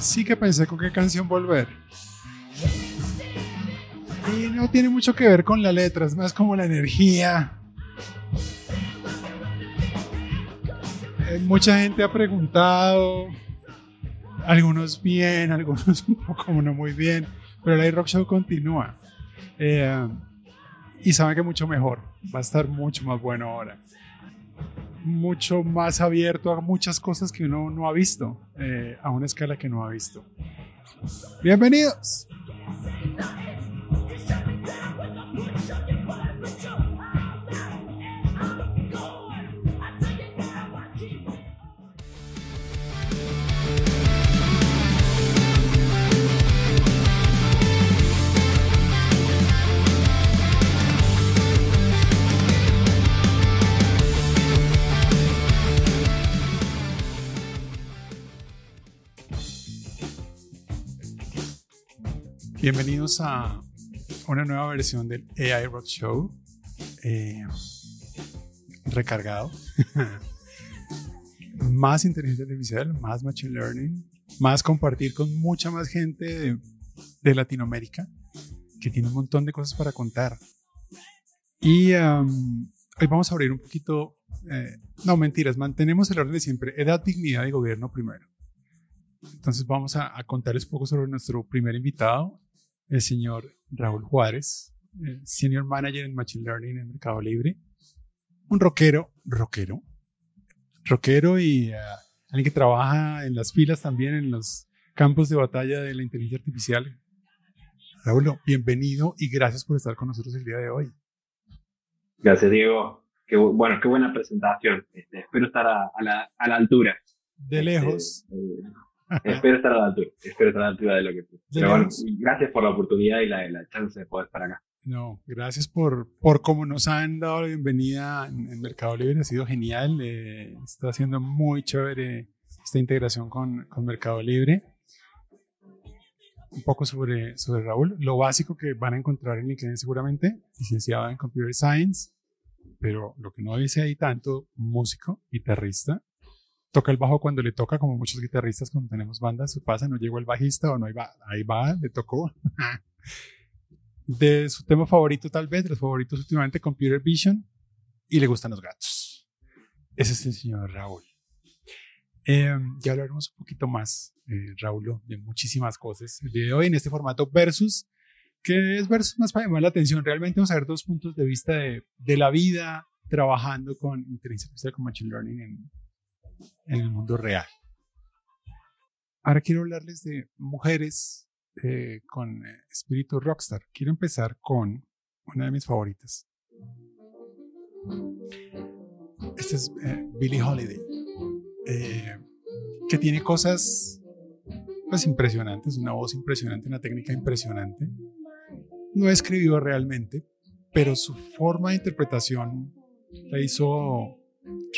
sí que pensé con qué canción volver. Y no tiene mucho que ver con la letra, es más como la energía. Eh, mucha gente ha preguntado, algunos bien, algunos un poco no muy bien, pero el Rock Show continúa. Eh, y saben que mucho mejor, va a estar mucho más bueno ahora. Mucho más abierto a muchas cosas que uno no ha visto, eh, a una escala que no ha visto. Bienvenidos. Bienvenidos a una nueva versión del AI Rock Show. Eh, recargado. más inteligencia artificial, más machine learning, más compartir con mucha más gente de, Latinoamérica que tiene un montón de cosas para contar. Y hoy vamos a abrir un poquito, eh, no mentiras, mantenemos el orden de siempre, edad, dignidad y gobierno primero. Entonces vamos a, a contarles un poco sobre nuestro primer invitado el señor Raúl Juárez, Senior Manager en Machine Learning en Mercado Libre. Un rockero, rockero, rockero y uh, alguien que trabaja en las filas también en los campos de batalla de la inteligencia artificial. Raúl, bienvenido y gracias por estar con nosotros el día de hoy. Gracias, Diego. Qué, bueno, qué buena presentación. Este, espero estar a, la, a, la, altura. De este, lejos. Eh, espero estar a la altura, espero estar a la altura de lo que Pero bueno, gracias por la oportunidad y la, la, chance de poder estar acá. No, gracias por, por cómo nos han dado la bienvenida en, Mercado Libre, ha sido genial, eh, está haciendo muy chévere esta integración con, con, Mercado Libre. Un poco sobre, sobre Raúl, lo básico que van a encontrar en LinkedIn seguramente, licenciado en Computer Science, pero lo que no dice ahí tanto, músico, guitarrista, toca el bajo cuando le toca, como muchos guitarristas cuando tenemos bandas, pasa, no llegó el bajista o no, va, ahí va, le tocó. de su tema favorito tal vez, de los favoritos últimamente, Computer Vision, y le gustan los gatos. Ese es el señor Raúl. Em, ya hablaremos un poquito más, eh, Raúl, de muchísimas cosas. El día de hoy en este formato versus, que es versus más para llamar la atención. Realmente vamos a ver dos puntos de vista de, de la vida trabajando con inteligencia artificial, con machine learning en, en el mundo real. Ahora quiero hablarles de mujeres eh, con eh, espíritu rockstar. Quiero empezar con una de mis favoritas. Esta es eh, Billie Holiday, que tiene cosas pues, impresionantes, una voz impresionante, una técnica impresionante. No escribió realmente, pero su forma de interpretación la hizo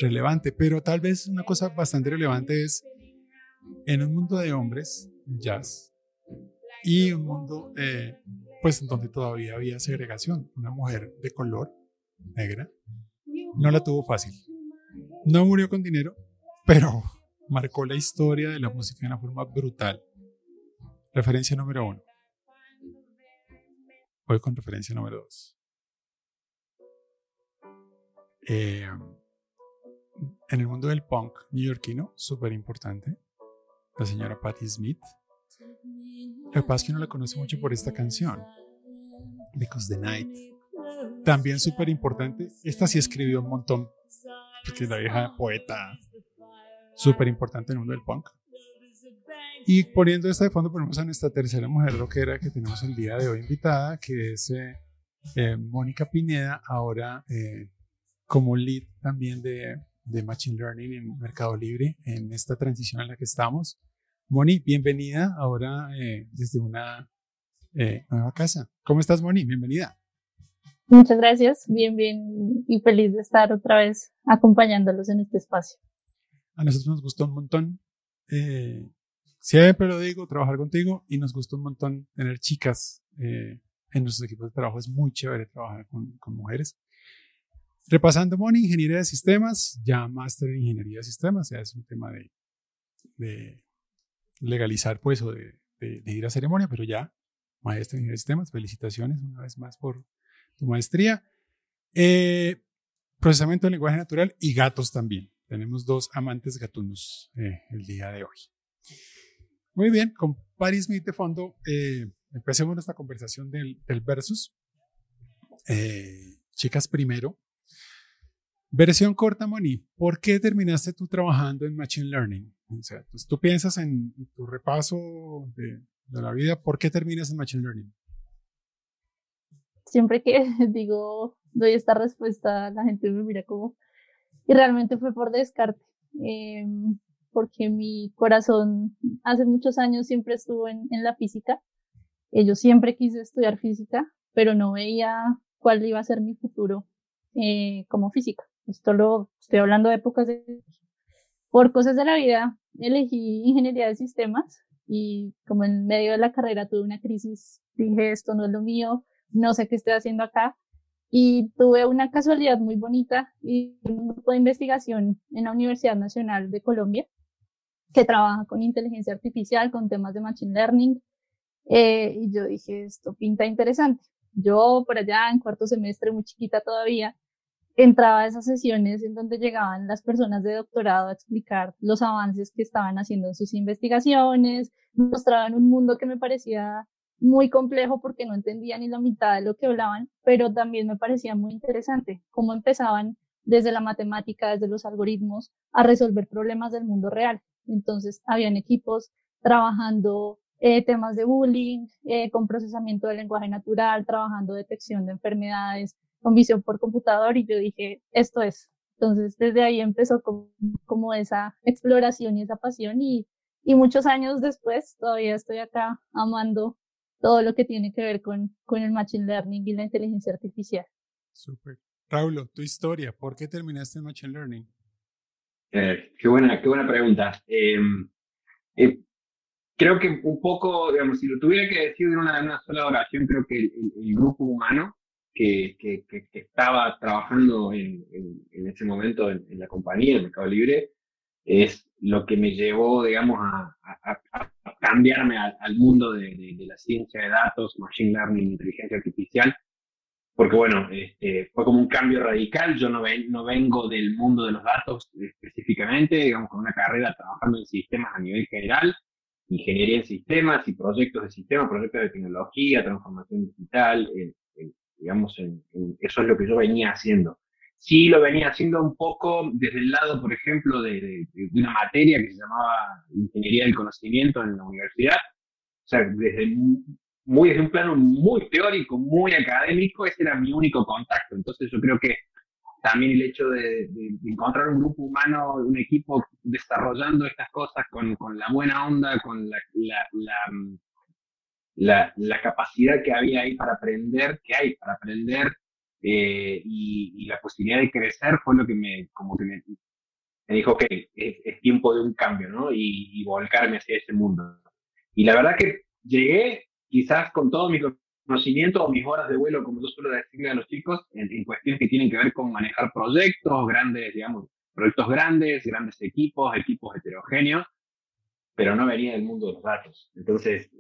relevante, pero tal vez una cosa bastante relevante es en un mundo de hombres, jazz, y un mundo eh, pues donde todavía había segregación, una mujer de color negra, no la tuvo fácil. No murió con dinero, pero marcó la historia de la música de una forma brutal. Referencia número uno. Voy con referencia número dos. Eh, en el mundo del punk neoyorquino, súper importante, la señora Patti Smith. Lo que pasa es que uno la conoce mucho por esta canción, Because the Night. También súper importante, esta sí escribió un montón, porque es la vieja poeta, súper importante en el mundo del punk. Y poniendo esta de fondo, ponemos a nuestra tercera mujer rockera que tenemos el día de hoy invitada, que es eh, eh, Mónica Pineda, ahora eh, como lead también de de Machine Learning en Mercado Libre en esta transición en la que estamos. Moni, bienvenida ahora eh, desde una eh, nueva casa. ¿Cómo estás, Moni? Bienvenida. Muchas gracias, bien, bien y feliz de estar otra vez acompañándolos en este espacio. A nosotros nos gustó un montón, eh, siempre lo digo, trabajar contigo y nos gustó un montón tener chicas en nuestros equipos de trabajo. Es muy chévere trabajar con, con mujeres. Repasando Moni, ingeniería de sistemas, ya máster en ingeniería de sistemas, ya es un tema de, de legalizar pues o de, ir a ceremonia, pero ya, maestra en sistemas, felicitaciones una vez más por tu maestría. Eh, procesamiento del lenguaje natural y gatos también. Tenemos dos amantes gatunos eh, el día de hoy. Muy bien, con Paris Smith de fondo, eh, empecemos nuestra conversación del versus. chicas primero, Versión corta, Moni. ¿Por qué terminaste tú trabajando en Machine Learning? O sea, pues, tú piensas en tu repaso de, la vida, ¿por qué terminas en Machine Learning? Siempre que digo, doy esta respuesta, la gente me mira como... Y realmente fue por descarte, em, porque mi corazón hace muchos años siempre estuvo en, la física. yo siempre quise estudiar física, pero no veía cuál iba a ser mi futuro eh, como física. Esto lo estoy hablando de épocas de... Por cosas de la vida, elegí ingeniería de sistemas y como en medio de la carrera tuve una crisis, dije, esto no es lo mío, no sé qué estoy haciendo acá. Y tuve una casualidad muy bonita y un grupo de investigación en la Universidad Nacional de Colombia que trabaja con inteligencia artificial, con temas de machine learning. Eh, y yo dije, esto pinta interesante. Yo por allá en cuarto semestre, muy chiquita todavía, entraba a esas sesiones en donde llegaban las personas de doctorado a explicar los avances que estaban haciendo en sus investigaciones, mostraban un mundo que me parecía muy complejo porque no entendía ni la mitad de lo que hablaban, pero también me parecía muy interesante cómo empezaban desde la matemática, desde los algoritmos, a resolver problemas del mundo real. Entonces, habían equipos trabajando eh, temas de bullying, eh, con procesamiento del lenguaje natural, trabajando detección de enfermedades, con visión por computador y yo dije, esto es. Entonces, desde ahí empezó como, esa exploración y esa pasión y, y, muchos años después todavía estoy acá amando todo lo que tiene que ver con, con el Machine Learning y la inteligencia artificial. Súper. Raúl, tu historia, ¿por qué terminaste en Machine Learning? Eh, qué, buena, qué buena pregunta. Em, eh, creo que un poco, digamos, si lo tuviera que decir en una, una sola oración, creo que el grupo humano que, que, que, estaba trabajando en, en, ese momento en, la compañía, en Mercado Libre, es lo que me llevó, digamos, a, a, cambiarme al, mundo de, de, la ciencia de datos, machine learning, inteligencia artificial, porque bueno, este, fue como un cambio radical, yo no, ven, no vengo del mundo de los datos específicamente, digamos, con una carrera trabajando en sistemas a nivel general, ingeniería en sistemas y proyectos de sistemas, proyectos de tecnología, transformación digital, eh, digamos, eso es lo que yo venía haciendo. Sí lo venía haciendo un poco desde el lado, por ejemplo, de, una materia que se llamaba Ingeniería del Conocimiento en la universidad. O sea, desde muy desde un plano muy teórico, muy académico, ese era mi único contacto. Entonces yo creo que también el hecho de, encontrar un grupo humano, un equipo desarrollando estas cosas con, con la buena onda, con la, la la, la, capacidad que había ahí para aprender, que hay para aprender eh, y, la posibilidad de crecer fue lo que me, como que me, dijo, ok, es, tiempo de un cambio, ¿no? Y, volcarme hacia ese mundo. Y la verdad que llegué quizás con todo mi conocimiento o mis horas de vuelo, como yo suelo decirle a los chicos, en, en cuestiones que tienen que ver con manejar proyectos grandes, digamos, proyectos grandes, grandes equipos, equipos heterogéneos, pero no venía del mundo de los datos. Entonces,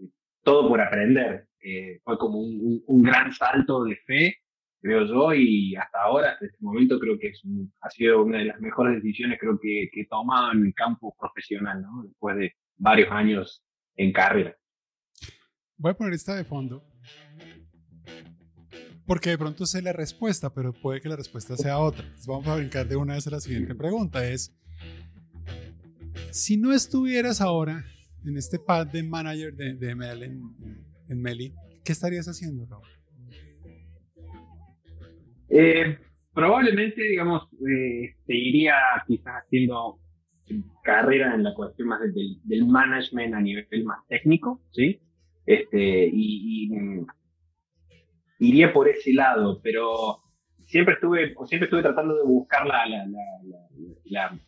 todo por aprender. Eh, fue como un, gran salto de fe, creo yo, y hasta ahora, hasta este momento, creo que ha sido una de las mejores decisiones creo que, que he tomado en el campo profesional, ¿no? después de varios años en carrera. Voy a poner esta de fondo. Porque de pronto sé la respuesta, pero puede que la respuesta sea otra. Vamos a brincar de una vez a la siguiente pregunta. Es, si no estuvieras ahora en este pad de manager de, de ML en, Meli, ¿qué estarías haciendo, Raúl? Eh, probablemente, digamos, eh, seguiría quizás haciendo carrera en la cuestión más del, management a nivel más técnico, ¿sí? Este, y, mm, iría por ese lado, pero siempre estuve, siempre estuve tratando de buscar la, la, la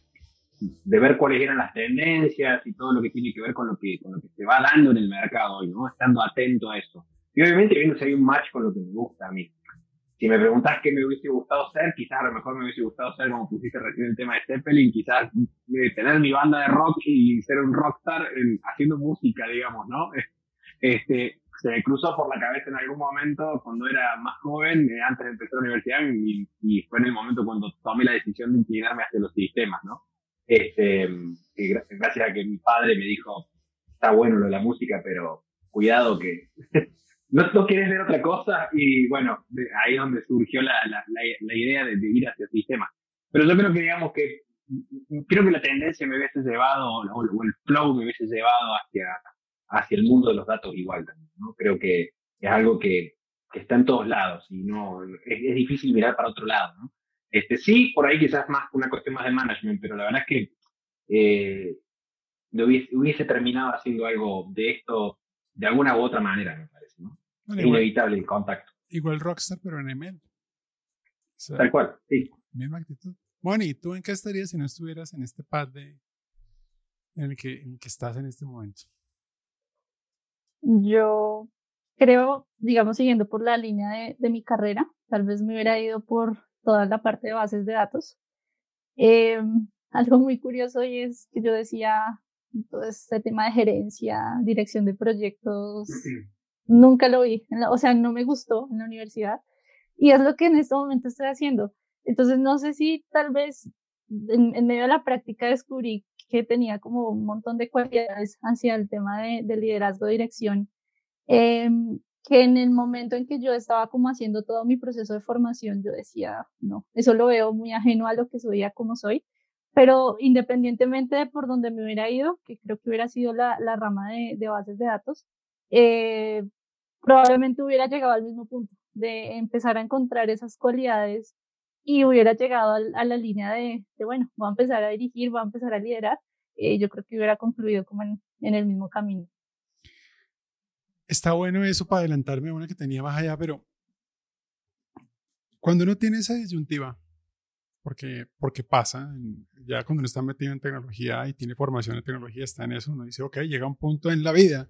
de ver cuáles eran las tendencias y todo lo que tiene que ver con lo que, con lo que se va dando en el mercado hoy, ¿no? Estando atento a eso. Y obviamente viendo si hay un match con lo que me gusta a mí. si me preguntas qué me hubiese gustado ser, quizás a lo mejor me hubiese gustado ser, como pusiste recién el tema de Zeppelin, quizás tener mi banda de rock y ser un rockstar haciendo música, digamos, ¿no? Este, se me cruzó por la cabeza en algún momento cuando era más joven, eh, antes de empezar la universidad, y, fue en el momento cuando tomé la decisión de inclinarme hacia los sistemas, ¿no? Este, gracias a que mi padre me dijo, está bueno lo de la música, pero cuidado que no, no quieres ver otra cosa, y bueno, ahí es donde surgió la, la, idea de, ir hacia el sistema. Pero yo creo que digamos que, creo que la tendencia me hubiese llevado, o el flow me hubiese llevado hacia hacia el mundo de los datos igual también. ¿no? Creo que es algo que, que está en todos lados y no es, difícil mirar para otro lado. ¿no? Este, sí, por ahí quizás más una cuestión más de management, pero la verdad es que eh, hubiese, terminado haciendo algo de esto de alguna u otra manera, me parece. ¿no? es inevitable el contacto. Igual Rockstar, pero en ML. Tal cual, sí. Misma actitud. Bueno, ¿y tú en qué estarías si no estuvieras en este pad de, en, el que, en el que estás en este momento? Yo creo, digamos, siguiendo por la línea de, de mi carrera, tal vez me hubiera ido por toda la parte de bases de datos. Eh, algo muy curioso y es que yo decía, todo este tema de gerencia, dirección de proyectos, nunca lo vi, o sea, no me gustó en la universidad y es lo que en este momento estoy haciendo. Entonces, no sé si tal vez en, en medio de la práctica descubrí que tenía como un montón de cualidades hacia el tema de, de liderazgo, dirección, eh, que en el momento en que yo estaba como haciendo todo mi proceso de formación, yo decía, no, eso lo veo muy ajeno a lo que soy, a cómo soy, pero independientemente de por donde me hubiera ido, que creo que hubiera sido la, la rama de, de, bases de datos, eh, probablemente hubiera llegado al mismo punto de empezar a encontrar esas cualidades y hubiera llegado a, la línea de, bueno, voy a empezar a dirigir, voy a empezar a liderar, eh, yo creo que hubiera concluido como en, en, el mismo camino. Está bueno eso para adelantarme a una que tenía más allá, pero cuando uno tiene esa disyuntiva, porque, porque pasa, ya cuando uno está metido en tecnología y tiene formación en tecnología, está en eso, uno dice, ok, llega un punto en la vida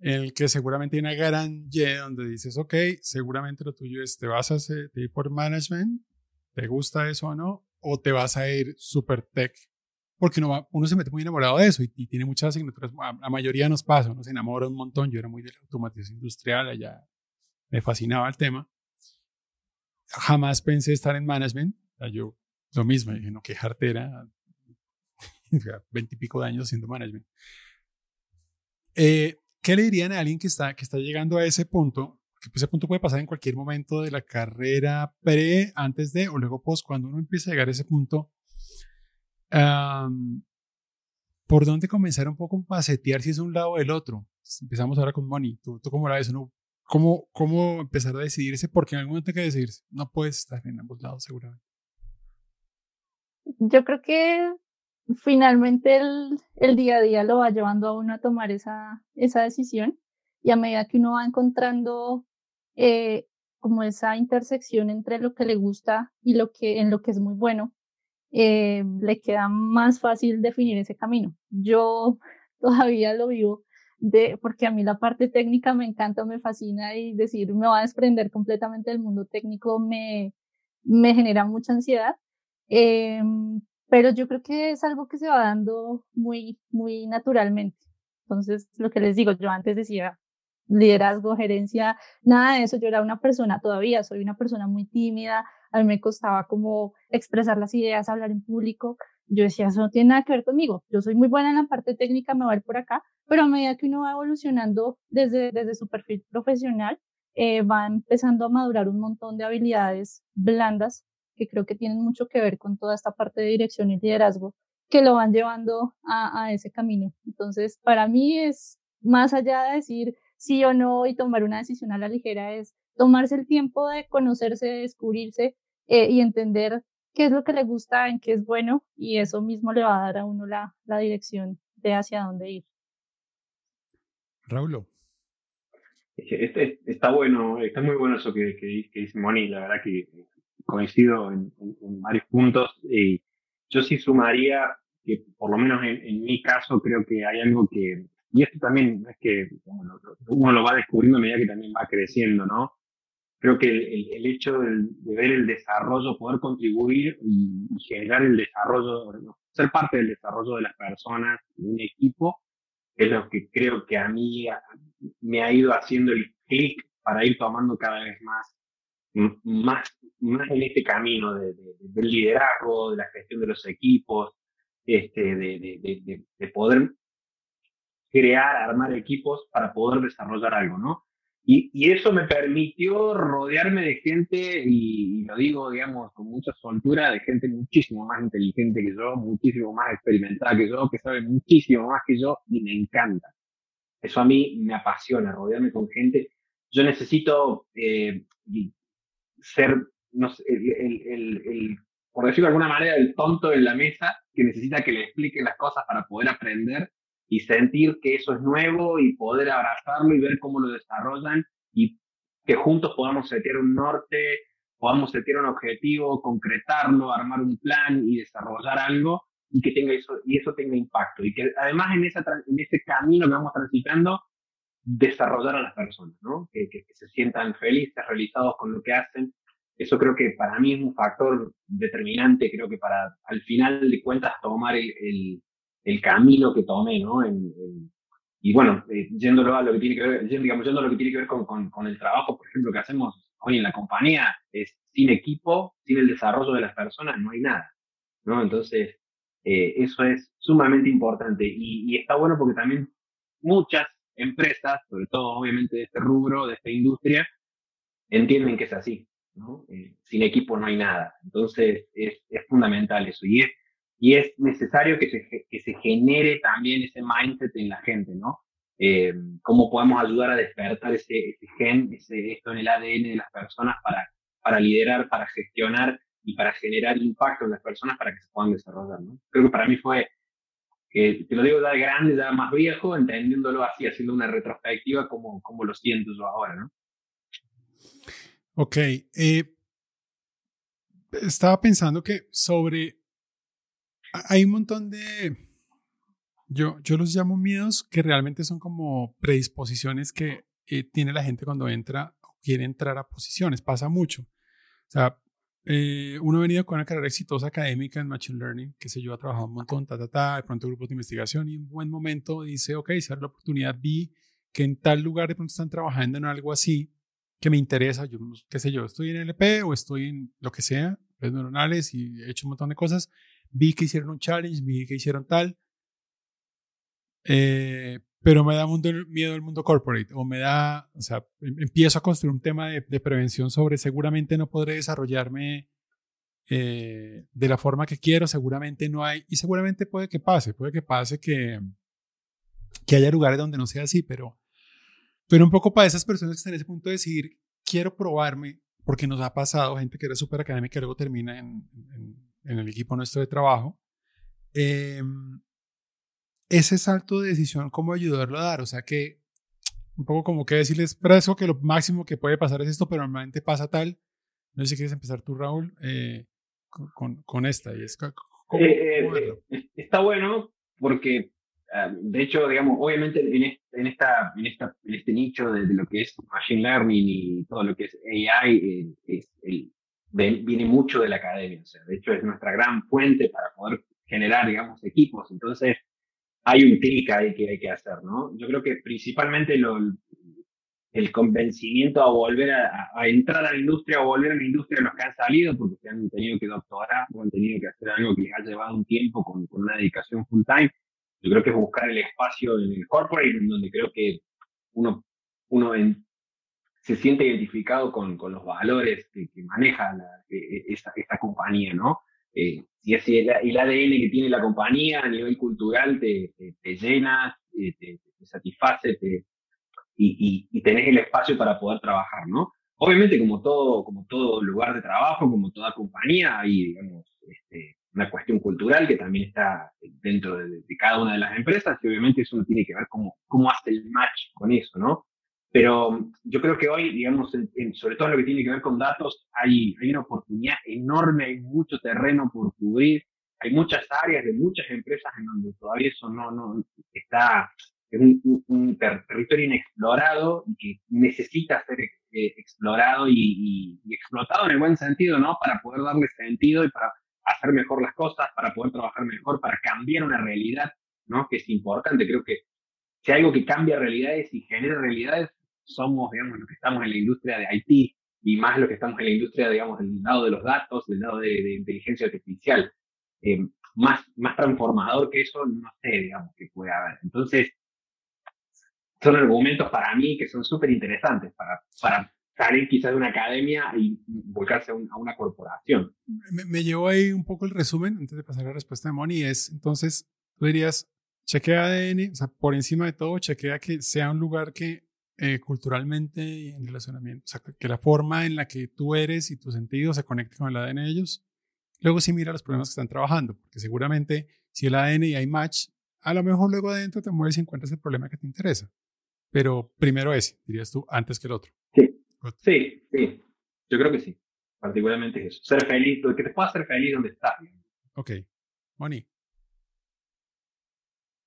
en el que seguramente hay una gran Y donde dices, ok, seguramente lo tuyo es, te vas a hacer, ir por management, te gusta eso o no, o te vas a ir super tech, porque uno, uno se mete muy enamorado de eso y, tiene muchas asignaturas, la mayoría nos pasa, uno se enamora un montón, yo era muy de la automatización industrial, allá me fascinaba el tema, jamás pensé estar en management, yo lo mismo, dije, no, qué jartera, veintipico de años haciendo management. Eh, ¿Qué le dirían a alguien que está, que está llegando a ese punto? Porque pues, ese punto puede pasar en cualquier momento de la carrera pre, antes de o luego post. Cuando uno empieza a llegar a ese punto, ¿por dónde comenzar un poco a setear si es un lado o el otro? Empezamos ahora con Moni. ¿Tú, tú cómo la ves? ¿No? ¿Cómo, ¿Cómo empezar a decidirse? Porque en algún momento hay que decidirse. No puedes estar en ambos lados, seguramente. Yo creo que finalmente el, el, día a día lo va llevando a uno a tomar esa, esa decisión y a medida que uno va encontrando eh, como esa intersección entre lo que le gusta y lo que, en lo que es muy bueno, eh, le queda más fácil definir ese camino. Yo todavía lo vivo de, porque a mí la parte técnica me encanta, me fascina y decir me va a desprender completamente del mundo técnico me, me genera mucha ansiedad. Eh, pero yo creo que es algo que se va dando muy, muy naturalmente. Entonces, lo que les digo, yo antes decía liderazgo, gerencia, nada de eso, yo era una persona, todavía soy una persona muy tímida, a mí me costaba como expresar las ideas, hablar en público, yo decía, eso no tiene nada que ver conmigo, yo soy muy buena en la parte técnica, me voy a ir por acá, pero a medida que uno va evolucionando desde, desde su perfil profesional, eh, va empezando a madurar un montón de habilidades blandas que creo que tienen mucho que ver con toda esta parte de dirección y liderazgo, que lo van llevando a, a ese camino. Entonces, para mí es más allá de decir sí o no y tomar una decisión a la ligera, es tomarse el tiempo de conocerse, de descubrirse eh, y entender qué es lo que le gusta, en qué es bueno, y eso mismo le va a dar a uno la, la dirección de hacia dónde ir. Raúl. Este, está bueno, está muy bueno eso que, que, que dice Moni, la verdad que coincido en, varios puntos. Y yo sí sumaría que, por lo menos en, mi caso, creo que hay algo que, y esto también es que uno lo va descubriendo a medida que también va creciendo, ¿no? Creo que el, hecho de, ver el desarrollo, poder contribuir y, generar el desarrollo, ser parte del desarrollo de las personas, de un equipo, es lo que creo que a mí me ha ido haciendo el clic para ir tomando cada vez más, más, más en este camino de, del liderazgo, de la gestión de los equipos, este, de, de, poder crear, armar equipos para poder desarrollar algo, ¿no? Y, y, eso me permitió rodearme de gente, y, lo digo, digamos, con mucha soltura, de gente muchísimo más inteligente que yo, muchísimo más experimentada que yo, que sabe muchísimo más que yo, y me encanta. Eso a mí me apasiona, rodearme con gente. Yo necesito eh, ser, por decirlo de alguna manera, el tonto en la mesa que necesita que le expliquen las cosas para poder aprender y sentir que eso es nuevo y poder abrazarlo y ver cómo lo desarrollan y que juntos podamos setear un norte, podamos setear un objetivo, concretarlo, armar un plan y desarrollar algo y que tenga eso y eso tenga impacto y que además en esa en ese camino que vamos transitando desarrollar a las personas, ¿no? Que, que, se sientan felices, realizados con lo que hacen. Eso creo que para mí es un factor determinante, creo que para al final de cuentas tomar el, el camino que tomé, ¿no? y bueno, eh, yéndolo a lo que tiene que ver, digamos, yendo a lo que tiene que ver con, el trabajo, por ejemplo, que hacemos hoy en la compañía, es sin equipo, sin el desarrollo de las personas, no hay nada, ¿no? Entonces, eh, eso es sumamente importante y, y, está bueno porque también muchas empresas, sobre todo obviamente de este rubro, de esta industria, entienden que es así, ¿no? Eh, sin equipo no hay nada. Entonces, es, es fundamental eso. Y es y es necesario que se, que se genere también ese mindset en la gente, ¿no? Eh, cómo podemos ayudar a despertar ese, ese gen, ese, esto en el ADN de las personas para, para liderar, para gestionar y para generar impacto en las personas para que se puedan desarrollar, ¿no? Creo que para mí fue, que te lo digo ya de grande, ya más viejo, entendiéndolo así, haciendo una retrospectiva como, como lo siento yo ahora, ¿no? Ok. Eh, estaba pensando que sobre hay un montón de, yo, yo los llamo miedos que realmente son como predisposiciones que eh, tiene la gente cuando entra o quiere entrar a posiciones. Pasa mucho. O sea, eh, uno ha venido con una carrera exitosa académica en Machine Learning, que se yo, ha trabajado un montón, ta, ta, ta, de pronto grupos de investigación y en buen momento dice, ok, se la oportunidad, vi que en tal lugar de pronto están trabajando en algo así que me interesa, yo qué sé yo, estoy en LP o estoy en lo que sea, redes neuronales y he hecho un montón de cosas vi que hicieron un challenge, vi que hicieron tal, eh, pero me da mundo, miedo el mundo corporate o me da, o sea, em, empiezo a construir un tema de, prevención sobre seguramente no podré desarrollarme eh, de la forma que quiero, seguramente no hay, y seguramente puede que pase, puede que pase que, que haya lugares donde no sea así, pero, pero un poco para esas personas que están en ese punto de decir, quiero probarme, porque nos ha pasado gente que era súper académica y luego termina en, en el equipo nuestro de trabajo, em, ese salto de decisión, ¿cómo ayudarlo a dar? O sea que, un poco como que decirles, para eso que lo máximo que puede pasar es esto, pero normalmente pasa tal. No sé si quieres empezar tú, Raúl, eh, con, con, esta. Y es, eh, eh, está bueno porque, ah, de hecho, digamos, obviamente en, en, esta, en, esta, en este nicho de, lo que es Machine Learning y todo lo que es AI, es el, viene mucho de la academia. O sea, de hecho, es nuestra gran fuente para poder generar, digamos, equipos. Entonces, hay un clic ahí que hay que hacer, ¿no? Yo creo que principalmente lo, el convencimiento a volver a, a, entrar a la industria o volver a la industria de los que han salido, porque se han tenido que doctorar o han tenido que hacer algo que les ha llevado un tiempo con, con una dedicación full time. Yo creo que es buscar el espacio en el corporate, en donde creo que uno, uno en, se siente identificado con, con los valores que, maneja e, e, esta, compañía, ¿no? Eh, si es el, el, ADN que tiene la compañía a nivel cultural te, te, llena, te, te, satisface y, y, y, tenés el espacio para poder trabajar, ¿no? Obviamente, como todo, como todo lugar de trabajo, como toda compañía, hay, digamos, este, una cuestión cultural que también está dentro de, de, cada una de las empresas y obviamente eso tiene que ver cómo, cómo hace el match con eso, ¿no? Pero yo creo que hoy, digamos, sobre todo en lo que tiene que ver con datos, hay, hay una oportunidad enorme, hay mucho terreno por cubrir, hay muchas áreas de muchas empresas en donde todavía eso no, no está, en un, territorio inexplorado y que necesita ser eh, explorado y, explotado en el buen sentido, ¿no? Para poder darle sentido y para hacer mejor las cosas, para poder trabajar mejor, para cambiar una realidad, ¿no? Que es importante. Creo que si algo que cambia realidades y genera realidades, somos, digamos, los que estamos en la industria de IT y más los que estamos en la industria, digamos, del lado de los datos, del lado de, inteligencia artificial. Eh, más, más transformador que eso, no sé, digamos, que puede haber. Entonces, son argumentos para mí que son súper interesantes para, para salir quizás de una academia y volcarse a, una corporación. Me, me, llevó ahí un poco el resumen antes de pasar a la respuesta de Moni. Es entonces, tú dirías, chequea ADN, o sea, por encima de todo, chequea que sea un lugar que eh, culturalmente y en relacionamiento, o sea, que la forma en la que tú eres y tu sentido se conecte con el ADN de ellos. Luego sí mira los problemas que están trabajando, porque seguramente si el ADN y hay match, a lo mejor luego adentro te mueves y encuentras el problema que te interesa. Pero primero ese, dirías tú, antes que el otro. Sí, sí, sí. Yo creo que sí. Particularmente eso. Ser feliz, que te pueda hacer feliz donde estás. Ok. Moni.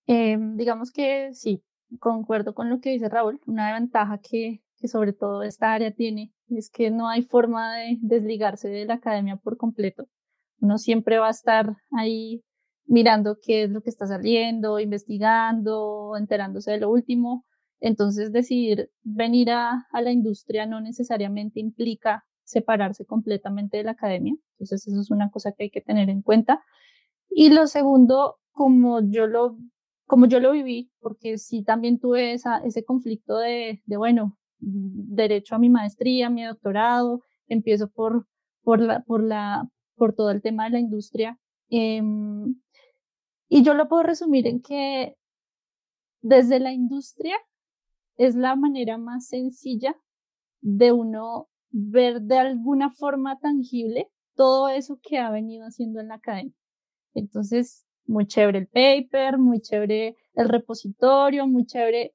Em, digamos que sí, concuerdo con lo que dice Raúl. Una ventaja que, que sobre todo esta área tiene es que no hay forma de desligarse de la academia por completo. Uno siempre va a estar ahí mirando qué es lo que está saliendo, investigando, enterándose de lo último. Entonces, decidir venir a, a la industria no necesariamente implica separarse completamente de la academia. Entonces, eso es una cosa que hay que tener en cuenta. Y lo segundo, como yo lo como yo lo viví, porque sí también tuve ese conflicto de, de, bueno, derecho a mi maestría, mi doctorado, empiezo por, por, la, por, la, por todo el tema de la industria. Em, y yo lo puedo resumir en que desde la industria es la manera más sencilla de uno ver de alguna forma tangible todo eso que ha venido haciendo en la academia. Entonces, muy chévere el paper, muy chévere el repositorio, muy chévere,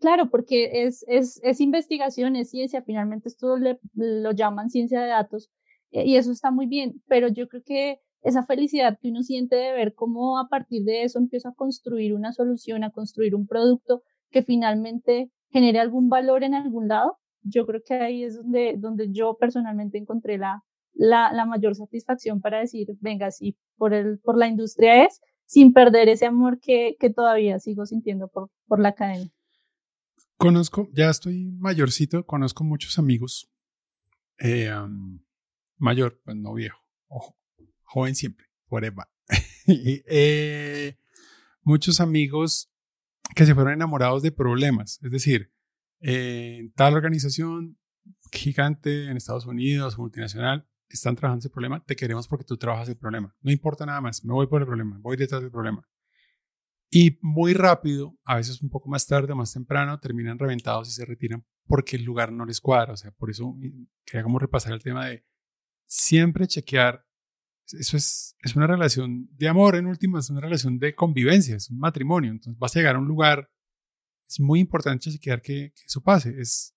claro, porque es, es, es investigación, es ciencia, finalmente esto lo llaman ciencia de datos eh, y eso está muy bien, pero yo creo que esa felicidad que uno siente de ver cómo a partir de eso empieza a construir una solución, a construir un producto que finalmente genere algún valor en algún lado, yo creo que ahí es donde, donde yo personalmente encontré la, la, la mayor satisfacción para decir, venga, sí, por, el, por la industria es, sin perder ese amor que, que todavía sigo sintiendo por, por la academia. Conozco, ya estoy mayorcito, conozco muchos amigos, eh, mayor, pues no viejo, joven siempre, forever. eh, muchos amigos que se fueron enamorados de problemas, es decir, tal organización gigante en Estados Unidos, multinacional, están trabajando ese problema, te queremos porque tú trabajas el problema. No importa nada más, me voy por el problema, voy detrás del problema. Y muy rápido, a veces un poco más tarde o más temprano, terminan reventados y se retiran porque el lugar no les cuadra. O sea, por eso quería como repasar el tema de siempre chequear. Eso es, es una relación de amor, en última, es una relación de convivencia, es un matrimonio. Entonces vas a llegar a un lugar, es muy importante chequear que, que eso pase. Es,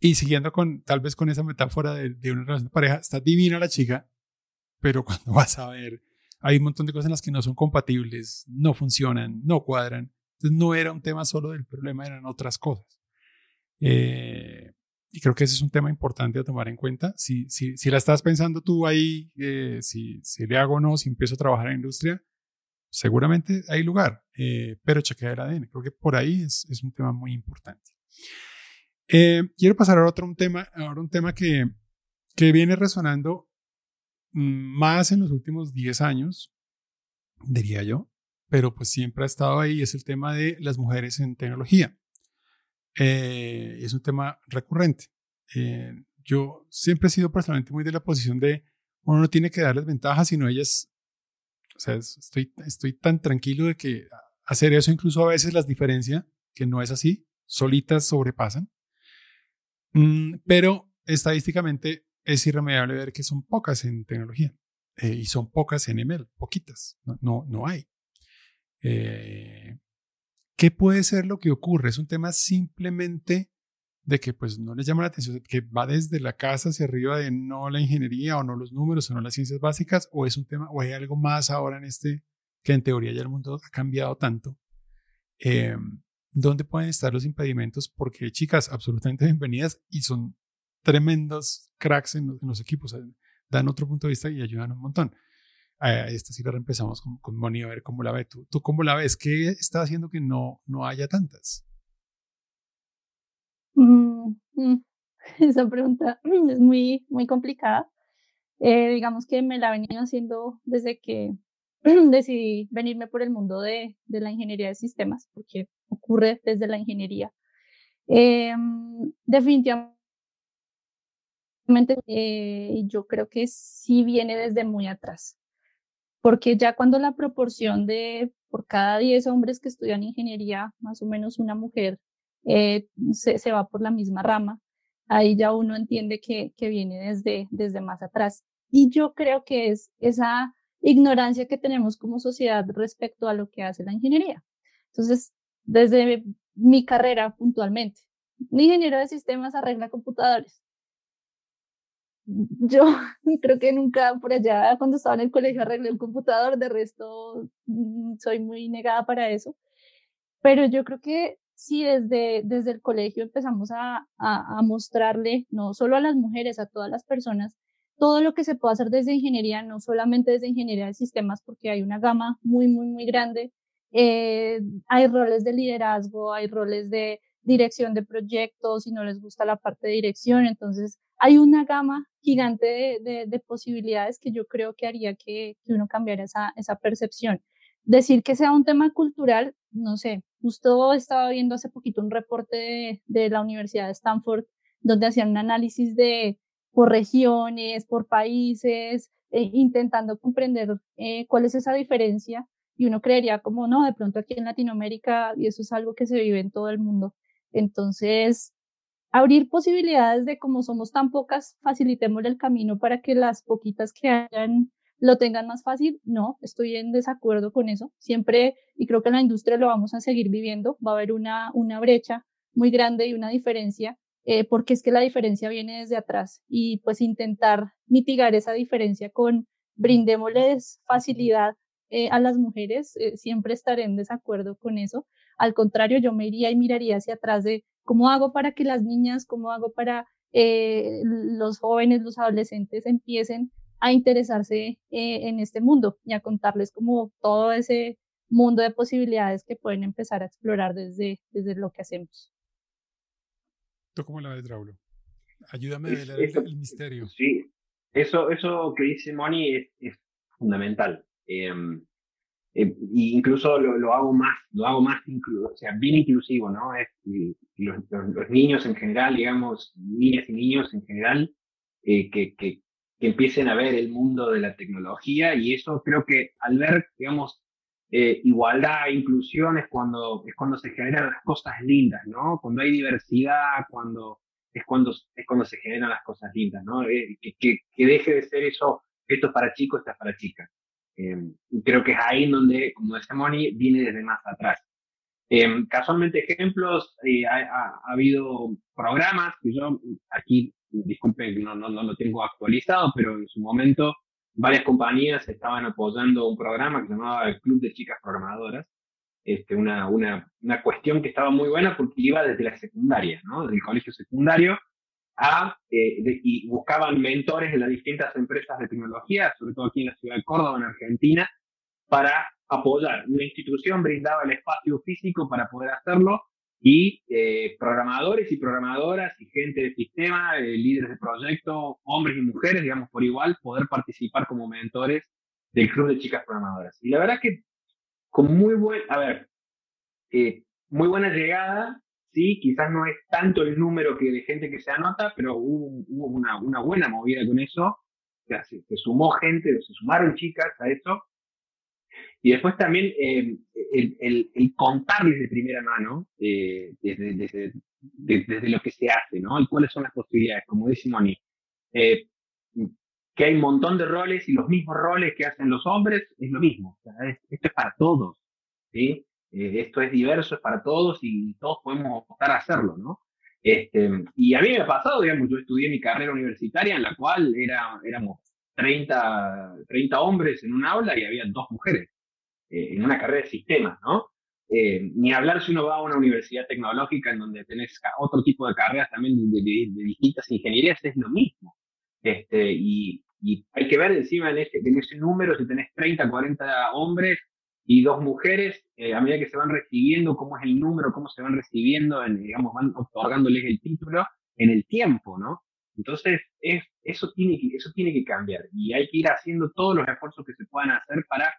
y siguiendo con, tal vez con esa metáfora de, de una relación de pareja, está divina la chica, pero cuando vas a ver, hay un montón de cosas en las que no son compatibles, no funcionan, no cuadran. Entonces no era un tema solo del problema, eran otras cosas. Eh, y creo que ese es un tema importante a tomar en cuenta. Si, si, si la estás pensando tú ahí, eh, si, si le hago o no, si empiezo a trabajar en la industria, seguramente hay lugar, eh, pero chequear el ADN. Creo que por ahí es, es un tema muy importante. Eh, quiero pasar a otro un tema, ahora un tema que, que viene resonando más en los últimos 10 años, diría yo, pero pues siempre ha estado ahí, es el tema de las mujeres en tecnología. Eh, es un tema recurrente. Eh, yo siempre he sido personalmente muy de la posición de uno no tiene que darles ventajas, sino ellas, o sea, estoy, estoy tan tranquilo de que hacer eso incluso a veces las diferencia, que no es así, solitas sobrepasan. Mm, pero estadísticamente es irremediable ver que son pocas en tecnología eh, y son pocas en ML, poquitas, no, no, hay. Eh, ¿Qué puede ser lo que ocurre? Es un tema simplemente de que pues no les llama la atención, que va desde la casa hacia arriba de no la ingeniería o no los números o no las ciencias básicas, o es un tema, o hay algo más ahora en este, que en teoría ya el mundo ha cambiado tanto, eh, dónde pueden estar los impedimentos, porque chicas, absolutamente bienvenidas y son tremendos cracks en los, equipos, dan otro punto de vista y ayudan un montón. A esta sí la empezamos con, con Moni a ver cómo la ve. ¿Tú, ¿Tú cómo la ves? ¿Qué está haciendo que no, no haya tantas? Mm, mm, esa pregunta es muy, muy complicada. Eh, digamos que me la he haciendo desde que decidí venirme por el mundo de, de, la ingeniería de sistemas, porque ocurre desde la ingeniería. Eh, definitivamente, eh, yo creo que sí viene desde muy atrás, porque ya cuando la proporción de por cada 10 hombres que estudian ingeniería, más o menos una mujer eh, se, se, va por la misma rama, ahí ya uno entiende que, que viene desde, desde más atrás. Y yo creo que es esa ignorancia que tenemos como sociedad respecto a lo que hace la ingeniería. Entonces, desde mi carrera puntualmente, mi ingeniero de sistemas arregla computadores. Yo creo que nunca por allá, cuando estaba en el colegio, arreglé un computador, de resto mm, soy muy negada para eso. Pero yo creo que sí, desde, desde el colegio empezamos a, a, a mostrarle, no solo a las mujeres, a todas las personas, todo lo que se puede hacer desde ingeniería, no solamente desde ingeniería de sistemas, porque hay una gama muy, muy, muy grande. Eh, hay roles de liderazgo, hay roles de dirección de proyectos, si no les gusta la parte de dirección, entonces hay una gama gigante de, de, de posibilidades que yo creo que haría que, que uno cambiara esa, esa percepción. Decir que sea un tema cultural, no sé, justo estaba viendo hace poquito un reporte de, de la Universidad de Stanford donde hacían un análisis de por regiones, por países, eh, intentando comprender eh, cuál es esa diferencia. Y uno creería como, no, de pronto aquí en Latinoamérica, y eso es algo que se vive en todo el mundo. Entonces, abrir posibilidades de como somos tan pocas, facilitemos el camino para que las poquitas que hayan lo tengan más fácil. No, estoy en desacuerdo con eso. Siempre, y creo que en la industria lo vamos a seguir viviendo, va a haber una, una brecha muy grande y una diferencia eh, porque es que la diferencia viene desde atrás y pues intentar mitigar esa diferencia con brindémosles facilidad eh, a las mujeres, eh, siempre estaré en desacuerdo con eso. Al contrario, yo me iría y miraría hacia atrás de cómo hago para que las niñas, cómo hago para los jóvenes, los adolescentes empiecen a interesarse en este mundo y a contarles como todo ese mundo de posibilidades que pueden empezar a explorar desde, desde lo que hacemos cómo la ves, Raúl? Ayúdame a ver el, misterio. Sí, eso, eso que dice Moni es, fundamental. Eh, incluso lo, hago más, lo hago más, o sea, bien inclusivo, ¿no? Es, los, los, niños en general, digamos, niñas y niños en general, eh, que, que, que, empiecen a ver el mundo de la tecnología y eso creo que al ver, digamos, eh, igualdad inclusión es cuando, es cuando se generan las cosas lindas, ¿no? Cuando hay diversidad, cuando, es, cuando, es cuando se generan las cosas lindas, ¿no? Eh, que, que, deje de ser eso, esto es para chicos, esto es para chicas. Eh, creo que es ahí donde, como decía Moni, viene desde más atrás. Eh, casualmente, ejemplos, ha, ha, habido programas que yo aquí, disculpe, no, no, no lo tengo actualizado, pero en su momento varias compañías estaban apoyando un programa que se llamaba el Club de Chicas Programadoras, este, una, una, una cuestión que estaba muy buena porque iba desde la secundaria, ¿no? desde el colegio secundario, a, eh, y buscaban mentores de las distintas empresas de tecnología, sobre todo aquí en la ciudad de Córdoba, en Argentina, para apoyar. Una institución brindaba el espacio físico para poder hacerlo y eh, programadores y programadoras y gente de sistema, eh, líderes de proyecto, hombres y mujeres, digamos, por igual, poder participar como mentores del Club de Chicas Programadoras. Y la verdad que con muy buen, a ver, eh, muy buena llegada, sí, quizás no es tanto el número que de gente que se anota, pero hubo, una, una, buena movida con eso, se, se sumó gente, se sumaron chicas a eso, y después también eh, el, el, el, contarles de primera mano eh, desde, desde, desde, lo que se hace, ¿no? Y cuáles son las posibilidades, como dice Moni. Eh, que hay un montón de roles y los mismos roles que hacen los hombres es lo mismo. Esto es para todos, ¿sí? Eh, esto es diverso, es para todos y todos podemos optar a hacerlo, ¿no? Este, y a mí me ha pasado, digamos, yo estudié mi carrera universitaria en la cual era, éramos 30, 30 hombres en un aula y había dos mujeres. Eh, en una carrera de sistemas, ¿no? eh, ni hablar si uno va a una universidad tecnológica en donde tenés otro tipo de carreras también de, distintas ingenierías, es lo mismo. Este, y, hay que ver encima en ese, en ese número, si tenés 30, 40 hombres y dos mujeres, eh, a medida que se van recibiendo, cómo es el número, cómo se van recibiendo, en, digamos, van otorgándoles el título en el tiempo, ¿no? Entonces, es, eso, tiene que, eso tiene que cambiar y hay que ir haciendo todos los esfuerzos que se puedan hacer para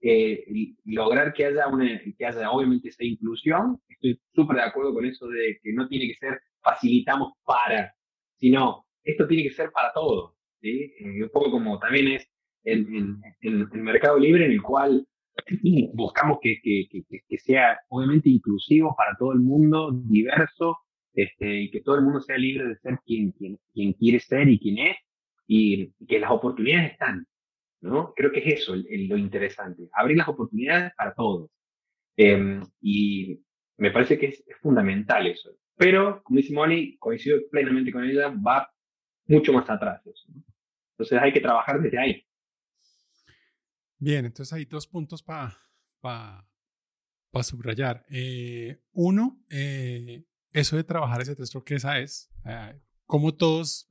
eh, lograr que haya, una, que haya obviamente esa inclusión. Estoy súper de acuerdo con eso de que no tiene que ser facilitamos para, sino esto tiene que ser para todos. ¿sí? Eh, un poco como también es en, el Mercado Libre, en el cual buscamos que, que, que, sea obviamente inclusivo para todo el mundo, diverso, este, y que todo el mundo sea libre de ser quien, quien, quien quiere ser y quien es, y, que las oportunidades están. Creo que es eso lo interesante, abrir las oportunidades para todos. Em, y me parece que es, fundamental eso. Pero, como dice Moni, coincido plenamente con ella, va mucho más atrás. Entonces hay que trabajar desde ahí. Bien, entonces hay dos puntos para pa, subrayar. Eh, uno, eh, eso de trabajar ese texto que esa es, eh, como todos,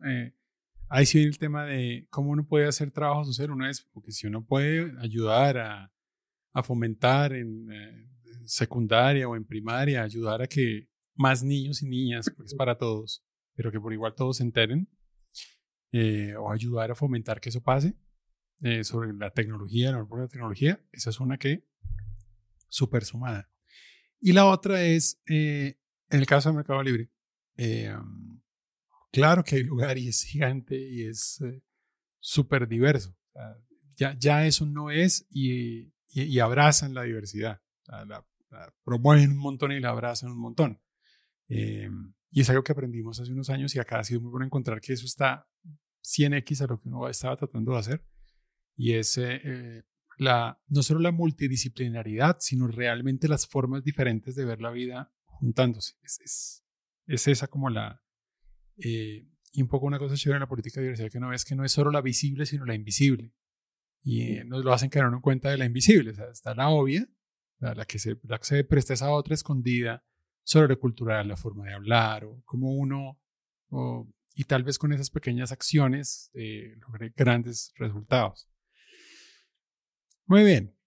ahí sí el tema de cómo uno puede hacer trabajo social, uno es, porque si uno puede ayudar a, a fomentar en eh, secundaria o en primaria, ayudar a que más niños y niñas, porque es para todos, pero que por igual todos se enteren, o ayudar a fomentar que eso pase, sobre la tecnología, la la tecnología, esa es una que súper sumada. Y la otra es en el caso del Mercado Libre, eh, claro que hay lugar y es gigante y es eh, súper diverso. ya, ya eso no es y, abrazan la diversidad. La, promueven un montón y la abrazan un montón. Eh, y es algo que aprendimos hace unos años y acá ha sido muy bueno encontrar que eso está 100x a lo que uno estaba tratando de hacer. Y es la, no solo la multidisciplinaridad, sino realmente las formas diferentes de ver la vida juntándose. Es, es, esa como la... Eh, y un poco una cosa chévere en la política de diversidad que no es que no es solo la visible, sino la invisible. Y nos lo hacen caer en cuenta de la invisible. O sea, está la obvia, la, que se, la que se presta esa otra escondida sobre lo cultural, la forma de hablar, o como uno, y tal vez con esas pequeñas acciones eh, logre grandes resultados. Muy bien.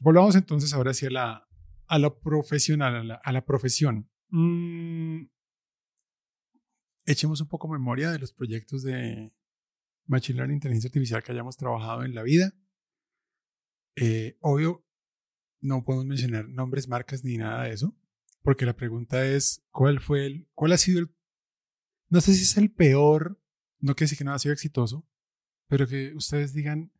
Volvamos entonces ahora hacia la, a lo profesional, a la, profesión. Mm, echemos un poco memoria de los proyectos de Machine Learning, inteligencia artificial que hayamos trabajado en la vida. Eh, obvio, no podemos mencionar nombres, marcas ni nada de eso, porque la pregunta es, ¿cuál fue el, cuál ha sido el, no sé si es el peor, no quiere decir que no ha sido exitoso, pero que ustedes digan,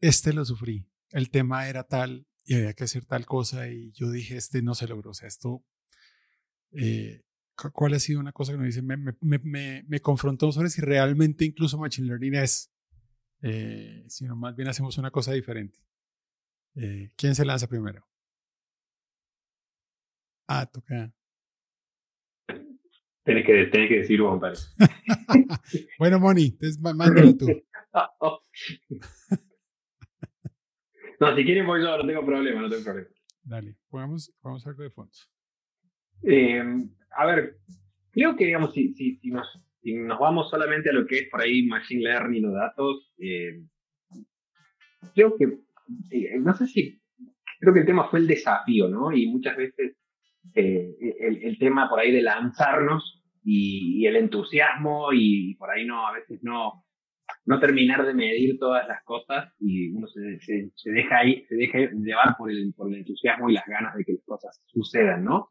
este lo sufrí, el tema era tal, y había que hacer tal cosa y yo dije, este no se logró, o sea, esto, eh, ¿cuál ha sido una cosa que me dice, me, me, me, confrontó sobre si realmente incluso Machine Learning es, eh, sino más bien hacemos una cosa diferente. Eh, ¿Quién se lanza primero? Ah, toca. Tienes que, tienes que decir vos, bueno, Moni, mándalo tú. No, si quieren voy yo, no tengo problema, no tengo problema. Dale, vamos a algo de fondo. Eh, a ver, creo que, digamos, si, si, nos, si nos vamos solamente a lo que es por ahí Machine Learning o datos, eh, creo que, eh, no sé si, creo que el tema fue el desafío, ¿no? Y muchas veces el, el, tema por ahí de lanzarnos y, el entusiasmo y por ahí no, a veces no, no terminar de medir todas las cosas y uno se, se, deja ahí, se deja llevar por el, por el entusiasmo y las ganas de que las cosas sucedan, ¿no?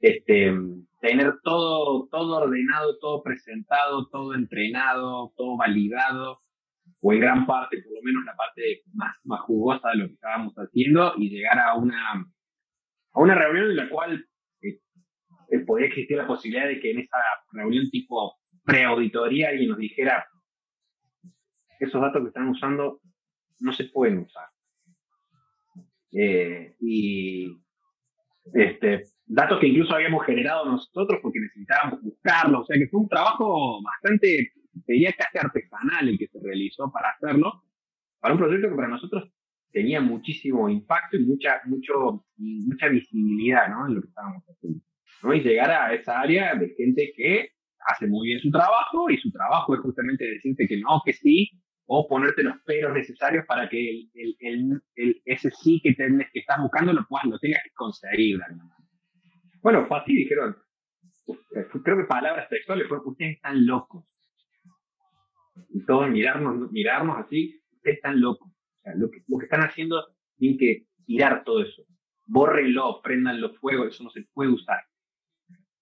Este, tener todo, todo ordenado, todo presentado, todo entrenado, todo validado, o en gran parte, por lo menos la parte más, más jugosa de lo que estábamos haciendo, y llegar a una, a una reunión en la cual eh, eh, podía existir la posibilidad de que en esa reunión tipo preauditoría alguien nos dijera, esos datos que están usando no se pueden usar. Eh, y este, datos que incluso habíamos generado nosotros porque necesitábamos buscarlos, o sea que fue un trabajo bastante, diría casi artesanal el que se realizó para hacerlo, para un proyecto que para nosotros tenía muchísimo impacto y mucha, mucho, mucha visibilidad ¿no? en lo que estábamos haciendo. ¿no? Y llegar a esa área de gente que hace muy bien su trabajo y su trabajo es justamente decirte que no, que sí, o ponerte los peros necesarios para que el, el, el, ese sí que, que estás buscando lo, puedas, lo tengas que conseguir. Bueno, fue así, dijeron, creo que palabras textuales fueron, ustedes están locos. Y todos mirarnos, mirarnos así, ustedes están locos. O sea, lo, que, lo que están haciendo, tienen que tirar todo eso. Bórrenlo, prendanlo fuego, eso no se puede usar.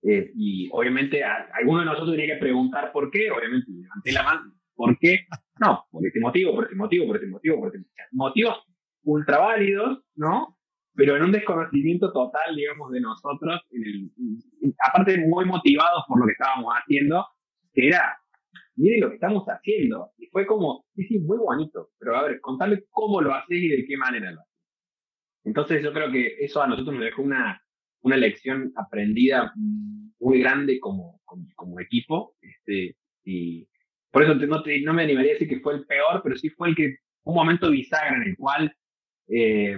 Eh, y obviamente a, alguno de nosotros tenía que preguntar por qué, obviamente levanté la mano, ¿por qué? No, por este motivo, por este motivo, por este motivo, por este motivo. Motivos ultra válidos, ¿no? Pero en un desconocimiento total, digamos, de nosotros, en el, aparte muy motivados por lo que estábamos haciendo, que era, miren lo que estamos haciendo. Y fue como, sí, sí, muy bonito, pero a ver, contarle cómo lo haces y de qué manera lo haces. Entonces yo creo que eso a nosotros nos dejó una, una lección aprendida muy grande como, como, equipo. Este, y por eso no, no, me animaría a decir que fue el peor, pero sí fue el que un momento bisagra en el cual eh,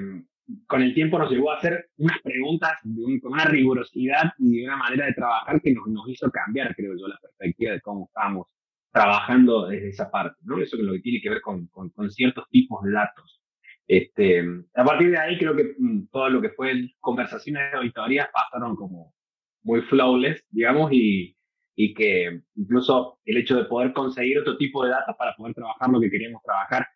con el tiempo nos llevó a hacer unas preguntas con una rigurosidad y una manera de trabajar que nos, nos hizo cambiar, creo yo, la perspectiva de cómo estábamos trabajando desde esa parte, ¿no? Eso es lo que tiene que ver con, con, con ciertos tipos de datos. Este, a partir de ahí creo que mm, todo lo que fue conversaciones de auditorías pasaron como muy flawless, digamos, y, y que incluso el hecho de poder conseguir otro tipo de datos para poder trabajar lo que queríamos trabajar,